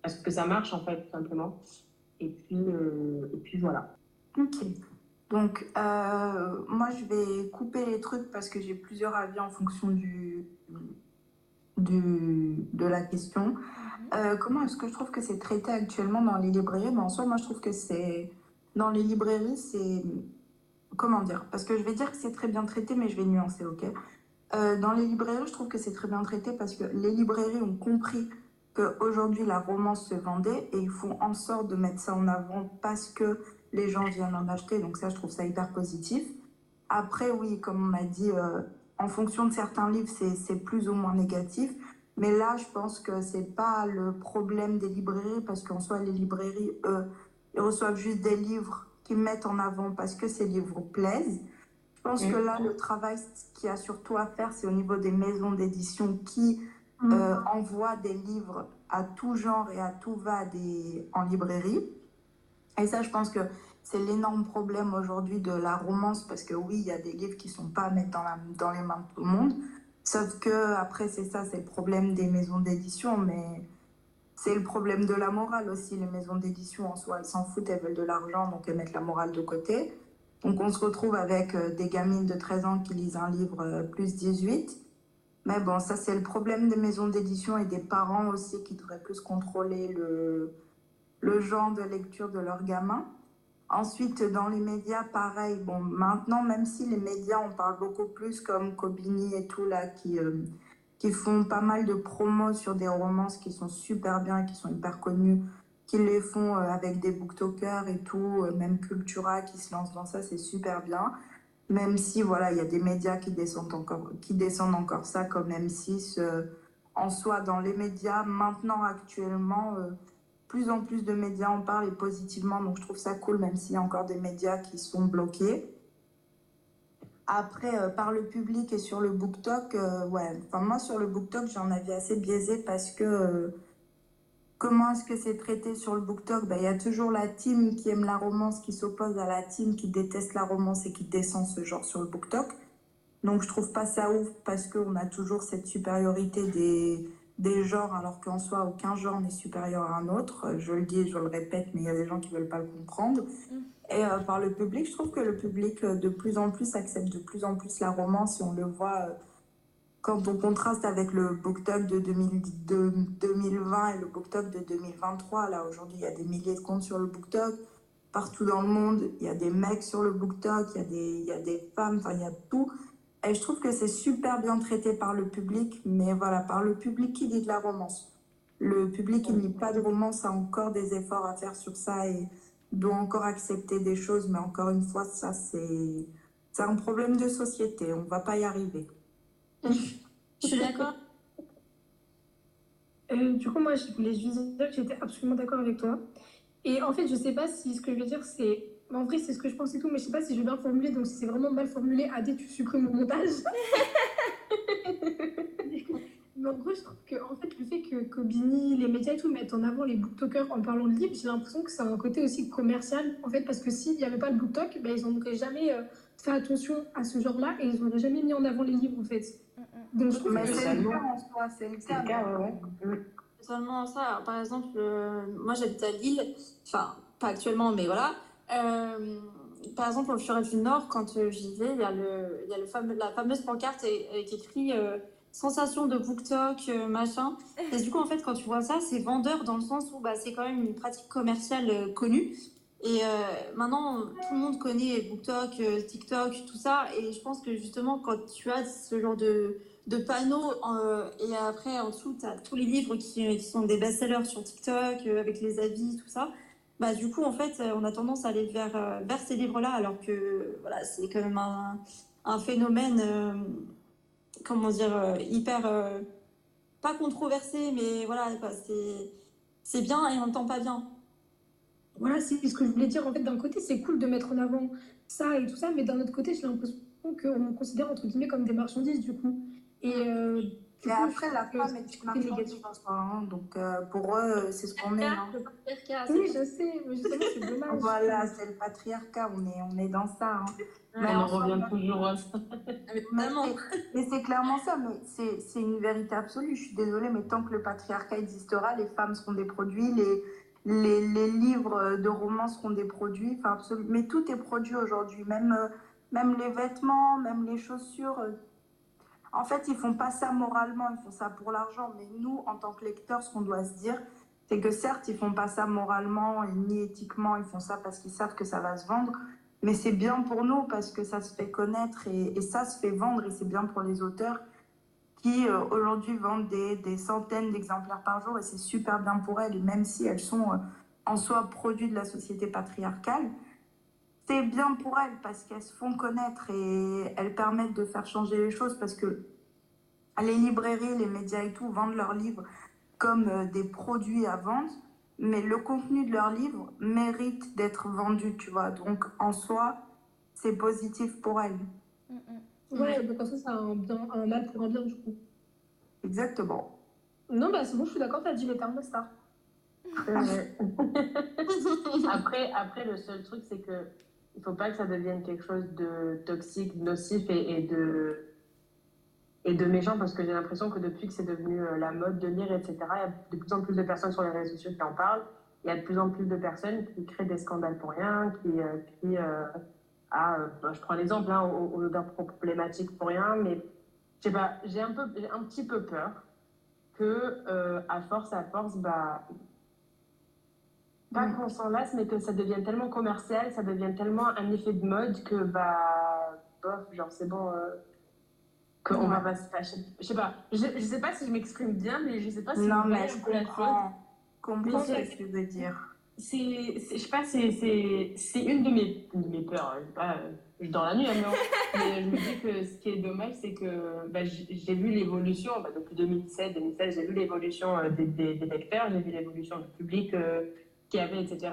parce que ça marche en fait, simplement. Et puis, euh, et puis voilà. Ok. Donc, moi, je vais couper les trucs parce que j'ai plusieurs avis en fonction du, du, de la question. Euh, comment est-ce que je trouve que c'est traité actuellement dans les librairies? Mais en soi, moi, je trouve que c'est. Dans les librairies, c'est. Comment dire? Parce que je vais dire que c'est très bien traité, mais je vais nuancer, ok? Euh, Dans les librairies, je trouve que c'est très bien traité parce que les librairies ont compris qu'aujourd'hui, la romance se vendait et ils font en sorte de mettre ça en avant parce que les gens viennent en acheter. Donc, ça, je trouve ça hyper positif. Après, oui, comme on m'a dit, euh, en fonction de certains livres, c'est plus ou moins négatif. Mais là, je pense que c'est pas le problème des librairies, parce qu'en soi, les librairies, eux, ils reçoivent juste des livres qu'ils mettent en avant parce que ces livres plaisent. Je pense Mm. que là, le travail qu'il y a surtout à faire, c'est au niveau des maisons d'édition qui Mm. euh, envoient des livres à tout genre et à tout va des... en librairie. Et ça, je pense que c'est l'énorme problème aujourd'hui de la romance, parce que oui, il y a des livres qui sont pas à mettre dans, la- dans les mains de tout le monde. Sauf que après, c'est ça, c'est le problème des maisons d'édition, mais c'est le problème de la morale aussi. Les maisons d'édition, en soi, elles s'en foutent, elles veulent de l'argent, donc elles mettent la morale de côté. Donc on se retrouve avec euh, des gamines de 13 ans qui lisent un livre euh, plus 18. Mais bon, ça c'est le problème des maisons d'édition et des parents aussi qui devraient plus contrôler le, le genre de lecture de leurs gamins. Ensuite, dans les médias, pareil. Bon, maintenant, même si les médias, on parle beaucoup plus comme Kobini et tout, là, qui, euh, qui font pas mal de promos sur des romances qui sont super bien, qui sont hyper connues, qui les font euh, avec des booktokers et tout, euh, même Cultura qui se lance dans ça, c'est super bien. Même si, voilà, il y a des médias qui descendent encore, qui descendent encore ça, comme M6. euh, en soi, dans les médias, maintenant, actuellement, plus en plus de médias en parlent et positivement, donc je trouve ça cool, même s'il y a encore des médias qui sont bloqués. Après, euh, par le public et sur le BookTok, euh, ouais, enfin moi sur le BookTok, j'ai un avis assez biaisé parce que euh, comment est-ce que c'est traité sur le BookTok? Ben, Il y a toujours la team qui aime la romance qui s'oppose à la team qui déteste la romance et qui descend ce genre sur le BookTok. Donc je trouve pas ça ouf parce qu'on a toujours cette supériorité des, des genres alors qu'en soi aucun genre n'est supérieur à un autre. Euh, Je le dis, je le répète, mais il y a des gens qui veulent pas le comprendre. Et euh, par le public, je trouve que le public euh, de plus en plus accepte de plus en plus la romance et on le voit euh, quand on contraste avec le BookTok de, 2000 de 2020 et le BookTok de 2023. Là aujourd'hui, il y a des milliers de comptes sur le BookTok. Partout dans le monde, il y a des mecs sur le BookTok, il y a des, il y a des femmes, enfin il y a tout. Et je trouve que c'est super bien traité par le public, mais voilà, par le public qui lit de la romance. Le public qui ne lit pas de romance a encore des efforts à faire sur ça et doit encore accepter des choses, mais encore une fois, ça c'est c'est un problème de société, on va pas y arriver. [LAUGHS] Je suis d'accord. Euh, du coup, moi, je voulais juste dire que j'étais absolument d'accord avec toi. Et en fait, je sais pas si ce que je veux dire, c'est. En vrai, c'est ce que je pense et tout, mais je sais pas si je vais bien formuler. Donc, si c'est vraiment mal formulé, Adé, tu supprimes mon montage. [LAUGHS] mais en gros, je trouve que en fait, le fait que Kobini, les médias et tout mettent en avant les booktokers en parlant de livres, j'ai l'impression que c'est un côté aussi commercial. En fait, parce que s'il n'y avait pas le booktok, ben, ils n'auraient jamais euh, fait attention à ce genre-là et ils n'auraient jamais mis en avant les livres, en fait. Donc, je trouve Mais que c'est le cas en soi, c'est le cas. le ouais. Seulement ça, par exemple, euh, moi j'habite à Lille, enfin pas actuellement, mais voilà. Euh, par exemple, au Furet du Nord, quand euh, j'y vais, il y a, le, y a le fameux, la fameuse pancarte avec écrit euh, sensation de BookTok, machin. Et du coup, en fait, quand tu vois ça, c'est vendeur dans le sens où bah, c'est quand même une pratique commerciale connue. Et maintenant, tout le monde connaît BookTok, TikTok, tout ça. Et je pense que justement, quand tu as ce genre de, de et après, en dessous, tu as tous les livres qui, qui sont des best-sellers sur TikTok, avec les avis, tout ça. Bah, du coup, en fait, euh, on a tendance à aller vers, euh, vers ces livres-là, alors que voilà, c'est quand même un, un phénomène, euh, comment dire, hyper. pas controversé, mais voilà, c'est bien et en même pas bien. Voilà, c'est ce que je voulais dire. En fait, d'un côté, c'est cool de mettre en avant ça et tout ça, mais d'un autre côté, j'ai l'impression qu'on considère entre guillemets comme des marchandises, du coup. Et après, la femme est un une marchandise en soi, hein, donc euh, pour eux, euh, c'est ce qu'on est. hein. Le patriarcat, Oui, je sais, mais justement, c'est dommage. Voilà, c'est le patriarcat, on est, on est dans ça. hein. Ouais, On revient toujours à ça. mais totalement. Mais c'est clairement ça, mais c'est c'est une vérité absolue. Je suis désolée, mais tant que le patriarcat existera, les femmes seront des produits, les, les, les livres de romance seront des produits. Enfin, absolument. Mais tout est produit aujourd'hui, même, euh, même les vêtements, même les chaussures. En fait, ils font pas ça moralement, ils font ça pour l'argent. Mais nous, en tant que lecteurs, ce qu'on doit se dire, c'est que certes, ils font pas ça moralement ni éthiquement, ils font ça parce qu'ils savent que ça va se vendre. Mais c'est bien pour nous parce que ça se fait connaître et, ça se fait vendre et c'est bien pour les auteurs qui euh, aujourd'hui vendent des, des centaines d'exemplaires par jour et c'est super bien pour elles. Même si elles sont euh, en soi produits de la société patriarcale, c'est bien pour elles parce qu'elles se font connaître et elles permettent de faire changer les choses parce que les librairies, les médias et tout vendent leurs livres comme euh, des produits à vendre, mais le contenu de leurs livres mérite d'être vendu, tu vois. Donc en soi, c'est positif pour elles. Mm, mm. Ouais, donc en soi, ça a un, bien, un mal pour un bien, du coup. Exactement. Non, bah c'est bon, je suis d'accord, t'as dit les termes de star. [LAUGHS] [LAUGHS] après, après, le seul truc, c'est que il faut pas que ça devienne quelque chose de toxique, nocif et, de et de méchant parce que j'ai l'impression que depuis que c'est devenu euh, la mode de lire, etc., il y a de plus en plus de personnes sur les réseaux sociaux qui en parlent. Il y a de plus en plus de personnes qui créent des scandales pour rien, qui crient euh, euh, bah, je prends l'exemple, hein, aux, aux problématiques pour rien, mais je sais pas, j'ai un un petit peu peur que à force, à force, bah pas Mm. qu'on s'en lasse, mais que ça devienne tellement commercial, ça devienne tellement un effet de mode que, bah, bof, genre, c'est bon, euh, qu'on Ouais. va pas se fâcher. Je sais pas, je, je sais pas si je m'exprime bien, mais je sais pas si Non, vous mais je comprends, ce que tu veux dire. C'est, je sais pas, c'est, une de mes, de mes peurs. Je, sais pas, je dors la nuit, hein, [LAUGHS] mais, je me dis que ce qui est dommage, c'est que bah, j'ai, vu l'évolution, bah, depuis 2017, 2016, j'ai vu l'évolution euh, des, des, des lecteurs, j'ai vu l'évolution du public euh, qu'il avait, etc.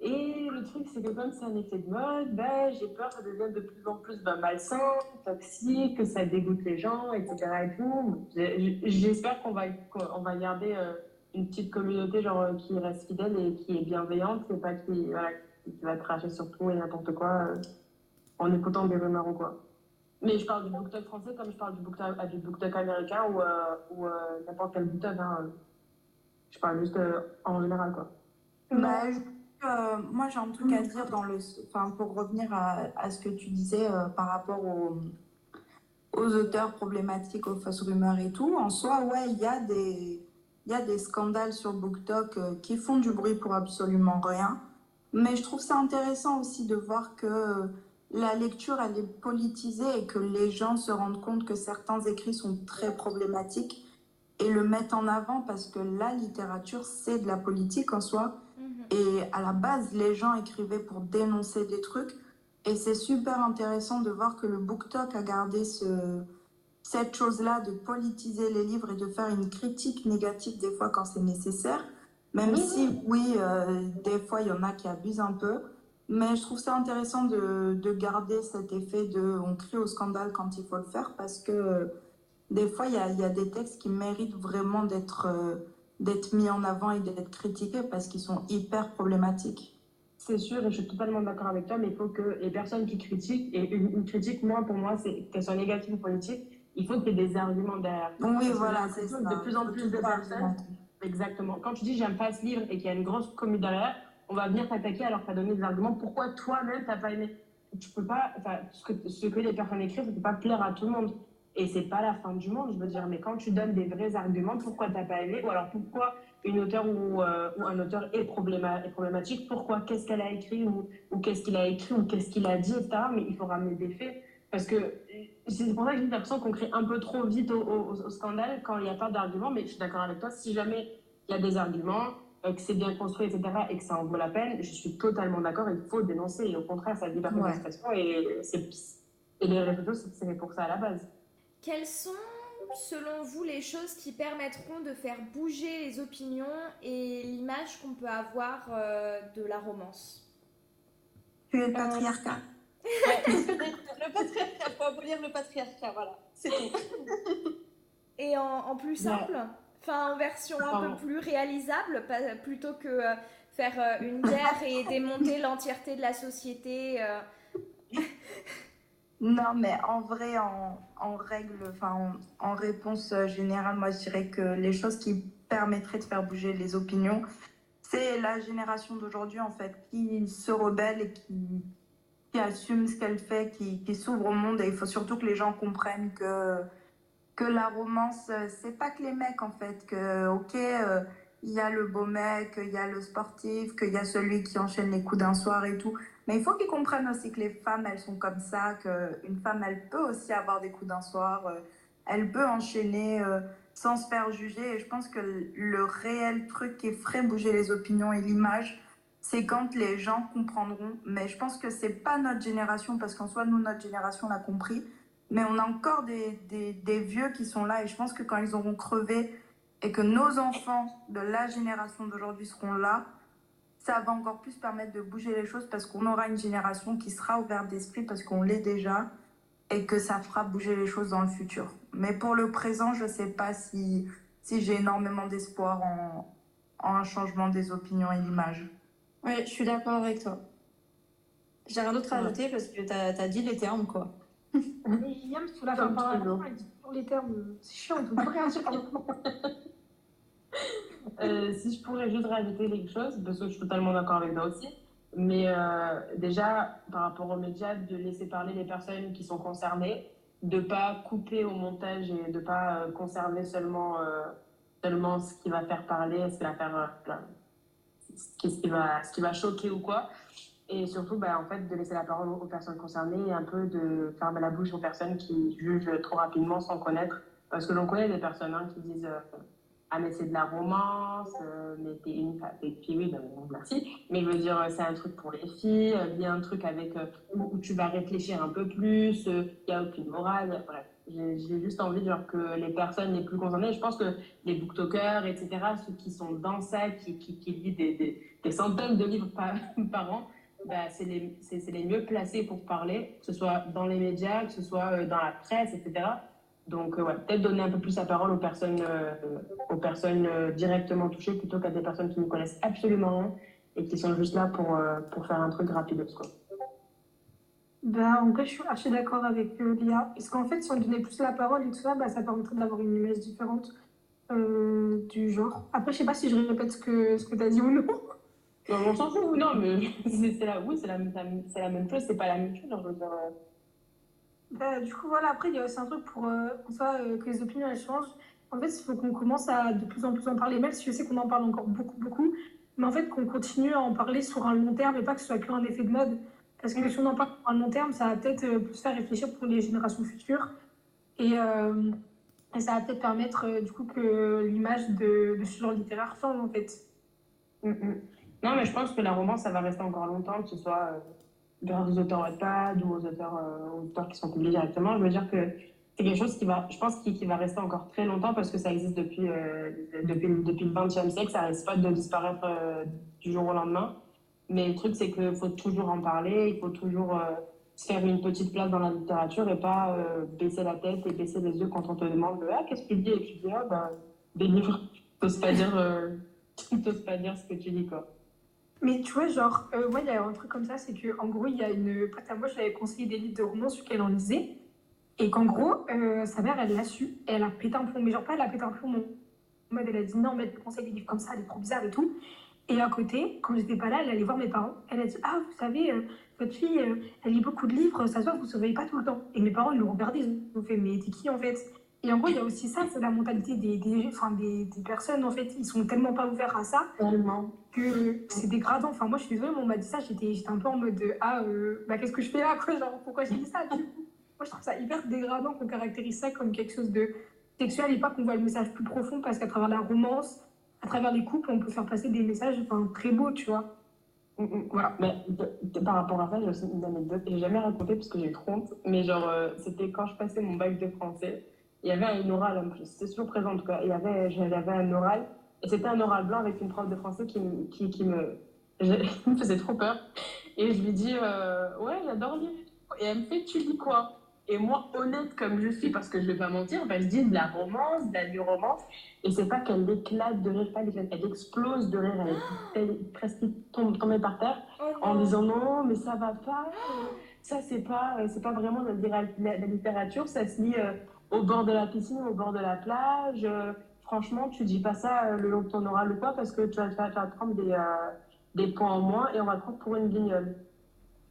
Et le truc, c'est que comme c'est un effet de mode, bah, j'ai peur que ça devienne de plus en plus bah, malsain, toxique, que ça dégoûte les gens, etc. J'espère qu'on va, va garder euh, une petite communauté genre, euh, qui reste fidèle et qui est bienveillante, et pas qui, voilà, qui va cracher sur tout et n'importe quoi euh, en écoutant des rumeurs quoi. Mais je parle du BookTok français comme je parle du BookTok, du BookTok américain ou, euh, ou n'importe quel BookTok. Hein. Je parle juste en général, quoi. Bah, euh, moi, j'ai un truc à dire dans le, enfin, pour revenir à, à ce que tu disais euh, par rapport aux, aux auteurs problématiques, aux fausses rumeurs et tout. En soi, ouais, il y a des, il y a des scandales sur BookTok euh, qui font du bruit pour absolument rien. Mais je trouve ça intéressant aussi de voir que la lecture, elle est politisée et que les gens se rendent compte que certains écrits sont très problématiques et le mettent en avant parce que la littérature, c'est de la politique en soi. Et à la base, les gens écrivaient pour dénoncer des trucs. Et c'est super intéressant de voir que le BookTok a gardé ce, cette chose-là de politiser les livres et de faire une critique négative des fois quand c'est nécessaire. Même Oui, si, oui, euh, des fois, il y en a qui abusent un peu. Mais je trouve ça intéressant de, de garder cet effet de on crie au scandale quand il faut le faire parce que euh, des fois, il y a, il y a des textes qui méritent vraiment d'être euh, d'être mis en avant et d'être critiqués parce qu'ils sont hyper problématiques. C'est sûr, et je suis totalement d'accord avec toi, mais il faut que les personnes qui critiquent, et une, une critique, moi, pour moi, c'est qu'elle soit négative ou politique, il faut qu'il y ait des arguments derrière. Oui, Parce voilà, c'est ça. De plus en plus de personnes, exactement. Quand tu dis j'aime pas ce livre et qu'il y a une grosse commune derrière, on va venir t'attaquer alors que tu as donné des arguments. Pourquoi toi-même, t'as pas aimé? Tu peux pas, enfin, ce que, ce que les personnes écrivent, ça peut pas plaire à tout le monde. Et c'est pas la fin du monde, je veux dire. Mais quand tu donnes des vrais arguments, pourquoi t'as pas aimé Ou alors pourquoi une auteure ou, euh, ou un auteur est, probléma- est problématique Pourquoi Qu'est-ce qu'elle a écrit Ou, ou qu'est-ce qu'il a écrit Ou qu'est-ce qu'il a dit, etc. Mais il faut ramener des faits. Parce que c'est pour ça que j'ai l'impression qu'on crée un peu trop vite au, au- au scandale quand il n'y a pas d'arguments. Mais je suis d'accord avec toi, si jamais il y a des arguments, euh, que c'est bien construit, etc., et que ça en vaut la peine, je suis totalement d'accord, il faut dénoncer. Et au contraire, ça libère Ouais. l'expression. Et, et les réseaux sociaux, c'est pour ça à la base. Quelles sont, selon vous, les choses qui permettront de faire bouger les opinions et l'image qu'on peut avoir euh, de la romance? Le patriarcat. [LAUGHS] le patriarcat, faut abolir le patriarcat, voilà. C'est tout. [LAUGHS] Et en, en plus Ouais. simple? Enfin, en version un Pardon. peu plus réalisable, pas- plutôt que euh, faire euh, une guerre et démonter [LAUGHS] l'entièreté de la société. euh. Non, mais en vrai, en, en règle, enfin, en, réponse euh, générale, moi, je dirais que les choses qui permettraient de faire bouger les opinions, c'est la génération d'aujourd'hui, en fait, qui se rebelle et qui, qui assume ce qu'elle fait, qui, qui s'ouvre au monde. Et il faut surtout que les gens comprennent que, que la romance, euh, c'est pas que les mecs, en fait. Que, ok, euh, il y a le beau mec, il y a le sportif, qu'il y a celui qui enchaîne les coups d'un soir et tout. Mais il faut qu'ils comprennent aussi que les femmes, elles sont comme ça, qu'une femme, elle peut aussi avoir des coups d'un soir, euh, elle peut enchaîner euh, sans se faire juger. Et je pense que le réel truc qui ferait bouger les opinions et l'image, c'est quand les gens comprendront. Mais je pense que c'est pas notre génération, parce qu'en soi, nous, notre génération l'a compris. Mais on a encore des, vieux qui sont là, et je pense que quand ils auront crevé et que nos enfants de la génération d'aujourd'hui seront là, ça va encore plus permettre de bouger les choses parce qu'on aura une génération qui sera ouverte d'esprit parce qu'on l'est déjà et que ça fera bouger les choses dans le futur. Mais pour le présent, je ne sais pas si, si j'ai énormément d'espoir en, en un changement des opinions et l'image. Oui, je suis d'accord avec toi. J'ai rien d'autre à ajouter parce que t'as as dit les termes, quoi. [LAUGHS] Yam, sous la fin par dit toujours les termes. C'est chiant, on peut plus rien dire. [LAUGHS] Si je pourrais juste rajouter quelque chose, parce que je suis totalement d'accord avec toi aussi, mais euh, déjà, par rapport aux médias, de laisser parler les personnes qui sont concernées, de pas couper au montage et de pas euh, conserver seulement, euh, seulement ce qui va faire parler, ce qui va faire, ce qui, va, ce qui va choquer ou quoi. Et surtout, bah, en fait, de laisser la parole aux personnes concernées et un peu de fermer la bouche aux personnes qui jugent trop rapidement sans connaître. Parce que l'on connaît des personnes hein, qui disent Ah, mais c'est de la romance, euh, mais t'es femme, t'es puis oui, ben, merci. Mais je veux dire, euh, c'est un truc pour les filles, euh, il y a un truc avec euh, où, tu vas réfléchir un peu plus, il n'y a aucune morale, bref. J'ai juste envie de dire que les personnes les plus concernées, je pense que les booktokers, etc., ceux qui sont dans ça, qui, qui, qui lisent des, des, centaines de livres par, [LAUGHS] par an, bah, c'est les, les mieux placés pour parler, que ce soit dans les médias, que ce soit euh, dans la presse, etc. Donc, euh, ouais, peut-être donner un peu plus la parole aux personnes, euh, aux personnes euh, directement touchées plutôt qu'à des personnes qui ne connaissent absolument rien et qui sont juste là pour, pour faire un truc rapide. Quoi. Bah, en vrai, je suis archi d'accord avec euh, Lia. Parce qu'en fait, si on donnait plus la parole et tout ça, bah, ça permettrait d'avoir une image différente euh, du genre. Après, je sais pas si je répète ce que, ce que tu as dit ou non. Non, on s'en fout, non, mais [LAUGHS] c'est la, oui, c'est la, même chose, c'est pas la même chose. genre, je veux dire, Bah, du coup, voilà, après, il y a aussi un truc pour euh, en soi, euh, que les opinions elles changent. En fait, il faut qu'on commence à de plus en plus en parler, même si je sais qu'on en parle encore beaucoup, beaucoup. Mais en fait, qu'on continue à en parler sur un long terme et pas que ce soit qu'un effet de mode. Parce que si on en parle sur un long terme, ça va peut-être euh, plus faire réfléchir pour les générations futures. Et, euh, et ça va peut-être permettre, euh, du coup, que l'image de, de ce genre littéraire change, en fait. mm, mm. Non, mais je pense que la romance, ça va rester encore longtemps, que ce soit euh, grâce aux auteurs Wattpad ou aux auteurs, euh, auteurs qui sont publiés directement. Je veux dire que c'est quelque chose qui va, je pense, qui, qui va rester encore très longtemps parce que ça existe depuis, euh, depuis, depuis le XXe siècle. Ça risque pas de disparaître euh, du jour au lendemain. Mais le truc, c'est qu'il faut toujours en parler, il faut toujours se faire une petite place dans la littérature et pas baisser la tête et baisser les yeux quand on te demande Ah, qu'est-ce que tu dis Et tu dis Ah, bah, des livres. T'oses pas dire, [LAUGHS] pas dire ce que tu dis, quoi. Mais tu vois, genre, euh, il y a un truc comme ça, c'est qu'en gros, il y a une pote à moi, je lui avais conseillé des livres de romance qu'elle en lisait. Et qu'en gros, euh, sa mère, elle l'a su, et elle a pété un plomb. Mais genre, pas elle a pété un plomb, en mode, elle a dit non, mais elle conseille des livres comme ça, elle est trop bizarre et tout. Et à côté, quand j'étais pas là, elle allait voir mes parents. Elle a dit Ah, vous savez, euh, votre fille, euh, elle lit beaucoup de livres, ça se voit, vous ne surveillez pas tout le temps. Et mes parents, ils l'ont regardé, ils ont fait Mais t'es qui en fait? Et en gros, il y a aussi ça, c'est la mentalité des, des, enfin, des, des personnes, en fait, ils sont tellement pas ouverts à ça Tellement. que c'est dégradant. Enfin, moi, je suis désolée, mais on m'a dit ça, j'étais un peu en mode Ah, euh, bah, qu'est-ce que je fais là quoi Genre, pourquoi j'ai dit ça du coup Moi, je trouve ça hyper dégradant qu'on caractérise ça comme quelque chose de sexuel et pas qu'on voit le message plus profond parce qu'à travers la romance, à travers les couples, on peut faire passer des messages enfin, très beaux, tu vois. Mm, mm. Voilà. Mais de- de- par rapport à ça, j'ai aussi une anecdote. J'ai jamais raconté parce que j'ai eu trop honte. Mais genre, euh, c'était quand je passais mon bac de français. Il y avait un oral en plus. C'était toujours présent en tout cas. Il y avait, j'avais un oral. Et c'était un oral blanc avec une prof de français qui, me- qui, qui me, je- [LAUGHS] me faisait trop peur. Et je lui dis, euh, ouais, j'adore lire. Et elle me fait, tu lis quoi? Et moi, honnête comme je suis, parce que je vais pas mentir, bah, je dis de la romance, de la new romance. Et c'est pas qu'elle éclate de rire, pas elle explose de rire. Elle [GASPS] est elle presque tombe- tombée par terre en disant non, mais ça va pas. Ça, c'est pas, euh, c'est pas vraiment de la littérature. Ça se lit euh, au bord de la piscine, au bord de la plage. euh, franchement, tu dis pas ça euh, le long de ton oral ou quoi, parce que tu vas, tu vas prendre des, euh, des points en moins et on va te prendre pour une guignole.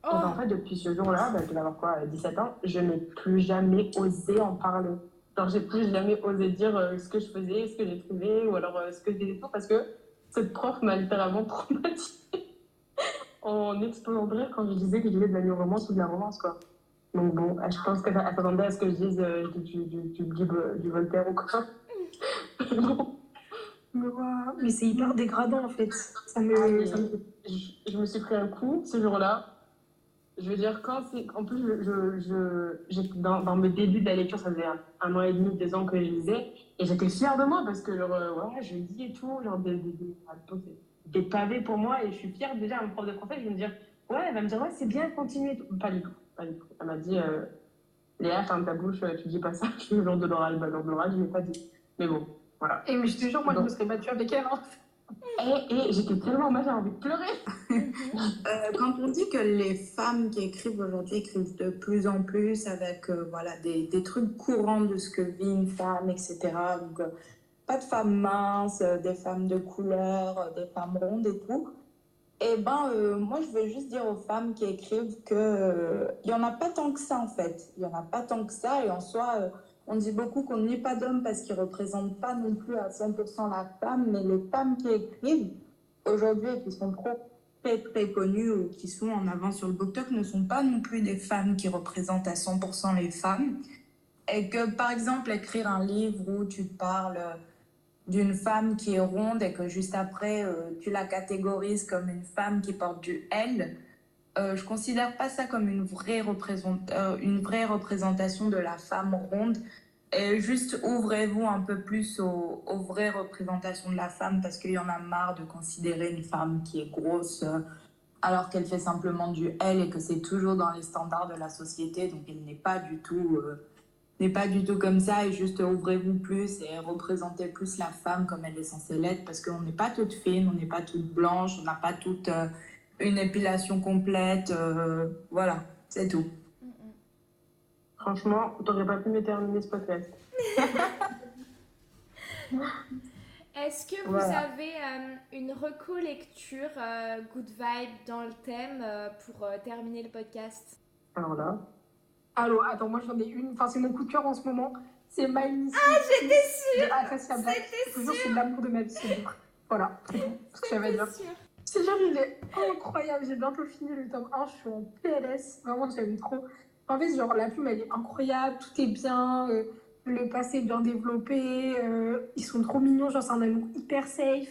Oh, Et en fait, depuis ce jour-là, bah, je vais avoir quoi, euh, 17 ans, je n'ai plus jamais osé en parler. Genre, j'ai plus jamais osé dire euh, ce que je faisais, ce que j'écrivais, ou alors euh, ce que je disais tout, parce que cette prof m'a littéralement [LAUGHS] traumatisée en explosant de rire quand je disais que je de la romance ou de la romance, quoi. Donc bon, je pense qu'elle s'attendait à ce que je dise euh, du, du, du, Voltaire ou quoi. [LAUGHS] Mais, c'est hyper dégradant en fait. Ça me, Ah, mais ça me- je, je me suis pris un coup ce jour-là. Je veux dire, quand c'est. En plus, je, je, je- dans, dans mes débuts de la lecture, ça faisait un, un an et demi, deux ans que je lisais. Et j'étais fière de moi parce que, genre, euh, ouais, je lis et tout, genre, des, des, pavés pour moi. Et je suis fière déjà, un prof de français, je vais me dire, ouais, elle va me dire, ouais, c'est bien, continue. Pas du tout, pas du tout. Elle m'a dit, euh, Léa, ferme ta bouche, euh, tu dis pas ça. Je suis le jour de l'oral. Bah, lors de l'oral, je l'ai pas dit. Mais bon, voilà. Et mais je te jure, moi je me serais battue avec elle. hein. Et, et j'étais tellement mal, j'ai envie de pleurer. [LAUGHS] Euh, quand on dit que les femmes qui écrivent aujourd'hui écrivent de plus en plus avec euh, voilà, des, des trucs courants de ce que vit une femme, etc. Donc, euh, pas de femmes minces, des femmes de couleur, des femmes rondes et tout. Et ben, euh, moi, je veux juste dire aux femmes qui écrivent que euh, en a pas tant que ça en fait. Il y en a pas tant que ça. Et en soi, euh, on dit beaucoup qu'on n'est pas d'hommes parce qu'ils représentent pas non plus à 100% la femme. Mais les femmes qui écrivent aujourd'hui qui sont trop très très connues ou qui sont en avant sur le BookTok ne sont pas non plus des femmes qui représentent à 100% les femmes. Et que par exemple, écrire un livre où tu parles d'une femme qui est ronde et que juste après euh, tu la catégorises comme une femme qui porte du L, euh, je considère pas ça comme une vraie, euh, une vraie représentation de la femme ronde. Et juste ouvrez-vous un peu plus aux, vraies représentations de la femme parce qu'il y en a marre de considérer une femme qui est grosse euh, alors qu'elle fait simplement du L et que c'est toujours dans les standards de la société. Donc elle n'est pas du tout, n'est pas du tout comme ça. Et juste ouvrez-vous plus et représentez plus la femme comme elle est censée l'être parce qu'on n'est pas toute fine, on n'est pas toute blanche, on n'a pas toute euh, une épilation complète. euh, voilà, c'est tout. Franchement, t'aurais pas pu me terminer ce podcast. [LAUGHS] Est-ce que vous Voilà. avez euh, une reco-lecture euh, good vibe dans le thème euh, pour euh, terminer le podcast? Alors là, Allô, attends, moi j'en ai une. Enfin, c'est mon coup de cœur en ce moment. C'est My. Ah, J'étais sûre. C'était jure, c'est l'amour de ma vie, ce livre. Voilà, c'est tout ce que j'avais à dire. Ce genre, il est incroyable. J'ai bientôt fini le tome 1. Je suis en PLS. Vraiment, j'aime trop. En fait, genre, la plume, elle est incroyable. Tout est bien. euh, le passé est bien développé. euh, ils sont trop mignons. Genre, c'est un amour hyper safe.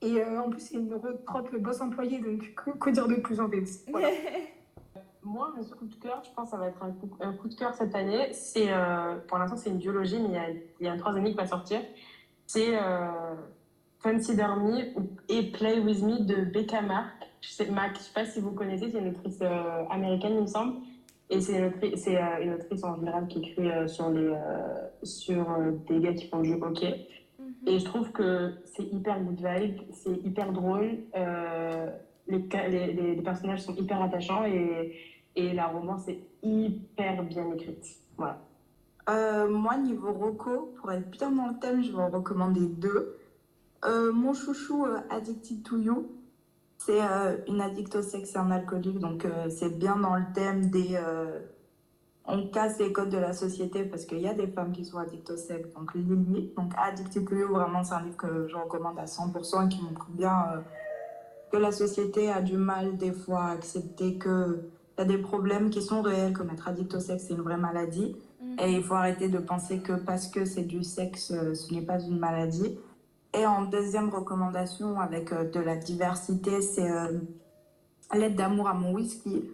Et euh, en plus, c'est une retrotte, le boss employé. Donc, que, que dire de plus en fait Voilà. [LAUGHS] moi, mon coup de cœur, je pense que ça va être un coup, un coup de cœur cette année. C'est, euh, pour l'instant, c'est une duologie, mais il y a, il y a un troisième qui va sortir. C'est euh, Consider Me et Play With Me de Becca Mark. Je sais, Mac, je sais pas si vous connaissez, c'est une autrice euh, américaine, il me semble. Et c'est une euh, une autrice en général qui écrit sur, les, sur des gars qui font du hockey. Mhm. Et je trouve que c'est hyper good vibe, c'est hyper drôle. les, les- les personnages sont hyper attachants et, et la romance est hyper bien écrite. Voilà. Euh, moi, niveau Rocco, pour être bien dans le thème, je vais en recommander deux. Euh, mon chouchou, euh, Addicted to You, c'est euh, une addict au sexe et un alcoolique, donc c'est bien dans le thème des... on casse les codes de la société parce qu'il y a des femmes qui sont addictes au sexe, donc Lily. Donc Addicted to You, vraiment, c'est un livre que je recommande à 100% et qui montre bien que la société a du mal des fois à accepter que y a des problèmes qui sont réels, comme être addict au sexe, c'est une vraie maladie. Mhm. Et il faut arrêter de penser que parce que c'est du sexe, euh, ce n'est pas une maladie. Et en deuxième recommandation, avec euh, de la diversité, c'est euh, L'aide d'amour à mon whisky.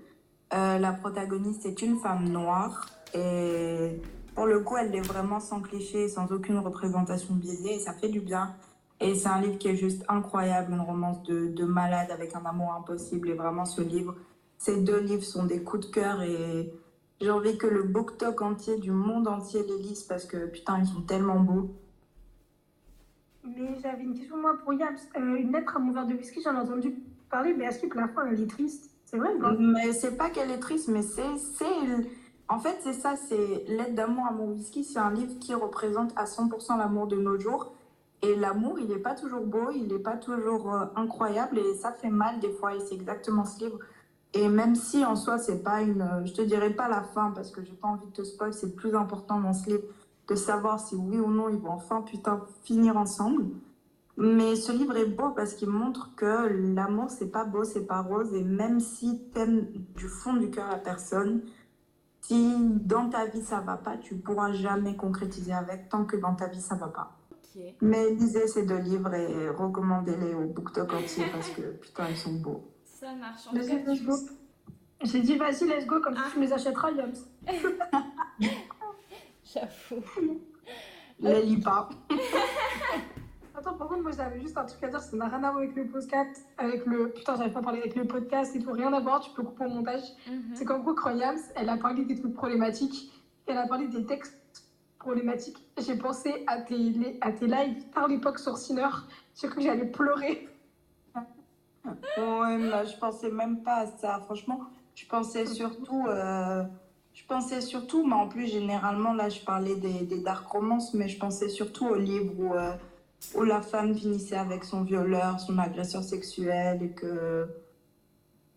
Euh, la protagoniste est une femme noire. Et pour le coup, elle est vraiment sans cliché, sans aucune représentation biaisée. Et ça fait du bien. Et c'est un livre qui est juste incroyable, une romance de, de malade avec un amour impossible. Et vraiment, ce livre, ces deux livres sont des coups de cœur. Et j'ai envie que le BookTok entier, du monde entier, les lise parce que putain, ils sont tellement beaux. Mais j'avais une question, moi, pour Yams. Euh, une lettre à mon verre de whisky, j'en ai entendu parler, mais est-ce que la fin, elle est triste? C'est vrai ou pas? Mais c'est pas qu'elle est triste, mais c'est. c'est- En fait, c'est ça, c'est L'aide d'amour à mon whisky. C'est un livre qui représente à 100% l'amour de nos jours. Et l'amour, il n'est pas toujours beau, il n'est pas toujours euh, incroyable et ça fait mal des fois. Et c'est exactement ce livre. Et même si en soi, c'est pas une. euh, Je te dirais pas la fin parce que j'ai pas envie de te spoil, c'est le plus important dans ce livre de savoir si oui ou non ils vont enfin putain finir ensemble. Mais ce livre est beau parce qu'il montre que l'amour, c'est pas beau, c'est pas rose. Et même si t'aimes du fond du cœur la personne, si dans ta vie ça va pas, tu pourras jamais concrétiser avec tant que dans ta vie ça va pas. Mais lisez ces deux livres et recommandez-les au BookTok entier parce que putain, ils sont beaux. Ça marche. En Vas-y, tout cas, let's go. J'ai dit, vas-y, let's go, comme ça Ah. tu me les achèteras, Yams. [LAUGHS] J'avoue. Les lis pas. Attends, par contre, moi j'avais juste un truc à dire, ça n'a rien à voir avec le podcast, avec le. Putain, j'avais pas parlé avec le podcast et tout, rien à voir, tu peux couper au montage. Mhm. C'est qu'en gros, quand Yams, elle a parlé des trucs problématiques, elle a parlé des textes problématiques. J'ai pensé à tes, à tes lives par l'époque sur Sinner, j'ai cru que j'allais pleurer. Ouais, mais je pensais même pas à ça. Franchement, je pensais surtout. euh, Je pensais surtout, mais en plus, généralement, là, je parlais des, des dark romances, mais je pensais surtout au livre où, euh, où la femme finissait avec son violeur, son agresseur sexuel, et que.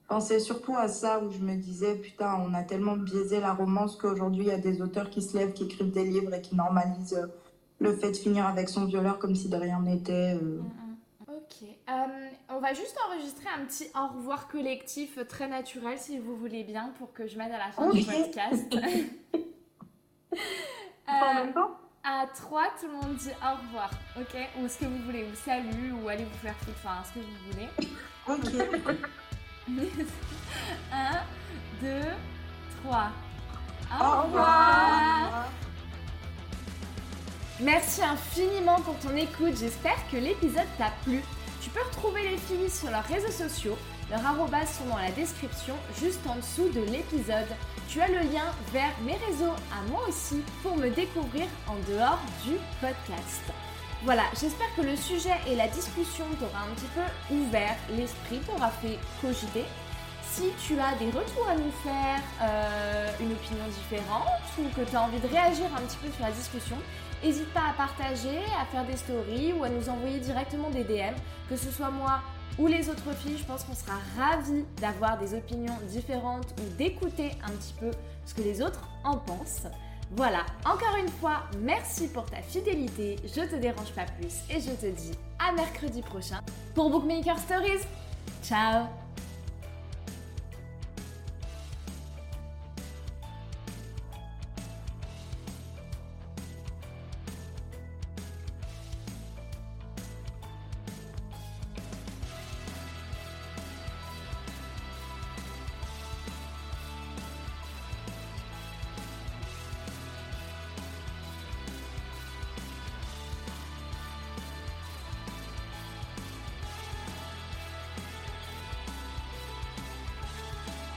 Je pensais surtout à ça où je me disais, putain, on a tellement biaisé la romance qu'aujourd'hui, il y a des auteurs qui se lèvent, qui écrivent des livres et qui normalisent euh, le fait de finir avec son violeur comme si de rien n'était. euh. Ok. Euh, on va juste enregistrer un petit au revoir collectif très naturel si vous voulez bien pour que je mette à la fin du podcast. [LAUGHS] En Euh, même temps, à 3, tout le monde dit au revoir, ok? Ou ce que vous voulez, ou salut, ou allez vous faire foutre, enfin ce que vous voulez. Ok. 1, 2, 3. Au revoir. Merci infiniment pour ton écoute, j'espère que l'épisode t'a plu. Tu peux retrouver les filles sur leurs réseaux sociaux, leurs arrobas sont dans la description juste en dessous de l'épisode. Tu as le lien vers mes réseaux à moi aussi pour me découvrir en dehors du podcast. Voilà, j'espère que le sujet et la discussion t'aura un petit peu ouvert l'esprit, t'aura fait cogiter. Si tu as des retours à nous faire, euh, une opinion différente ou que tu as envie de réagir un petit peu sur la discussion, N'hésite pas à partager, à faire des stories ou à nous envoyer directement des DM, que ce soit moi ou les autres filles. Je pense qu'on sera ravis d'avoir des opinions différentes ou d'écouter un petit peu ce que les autres en pensent. Voilà, encore une fois, merci pour ta fidélité. Je te dérange pas plus et je te dis à mercredi prochain pour Bookmaker Stories. Ciao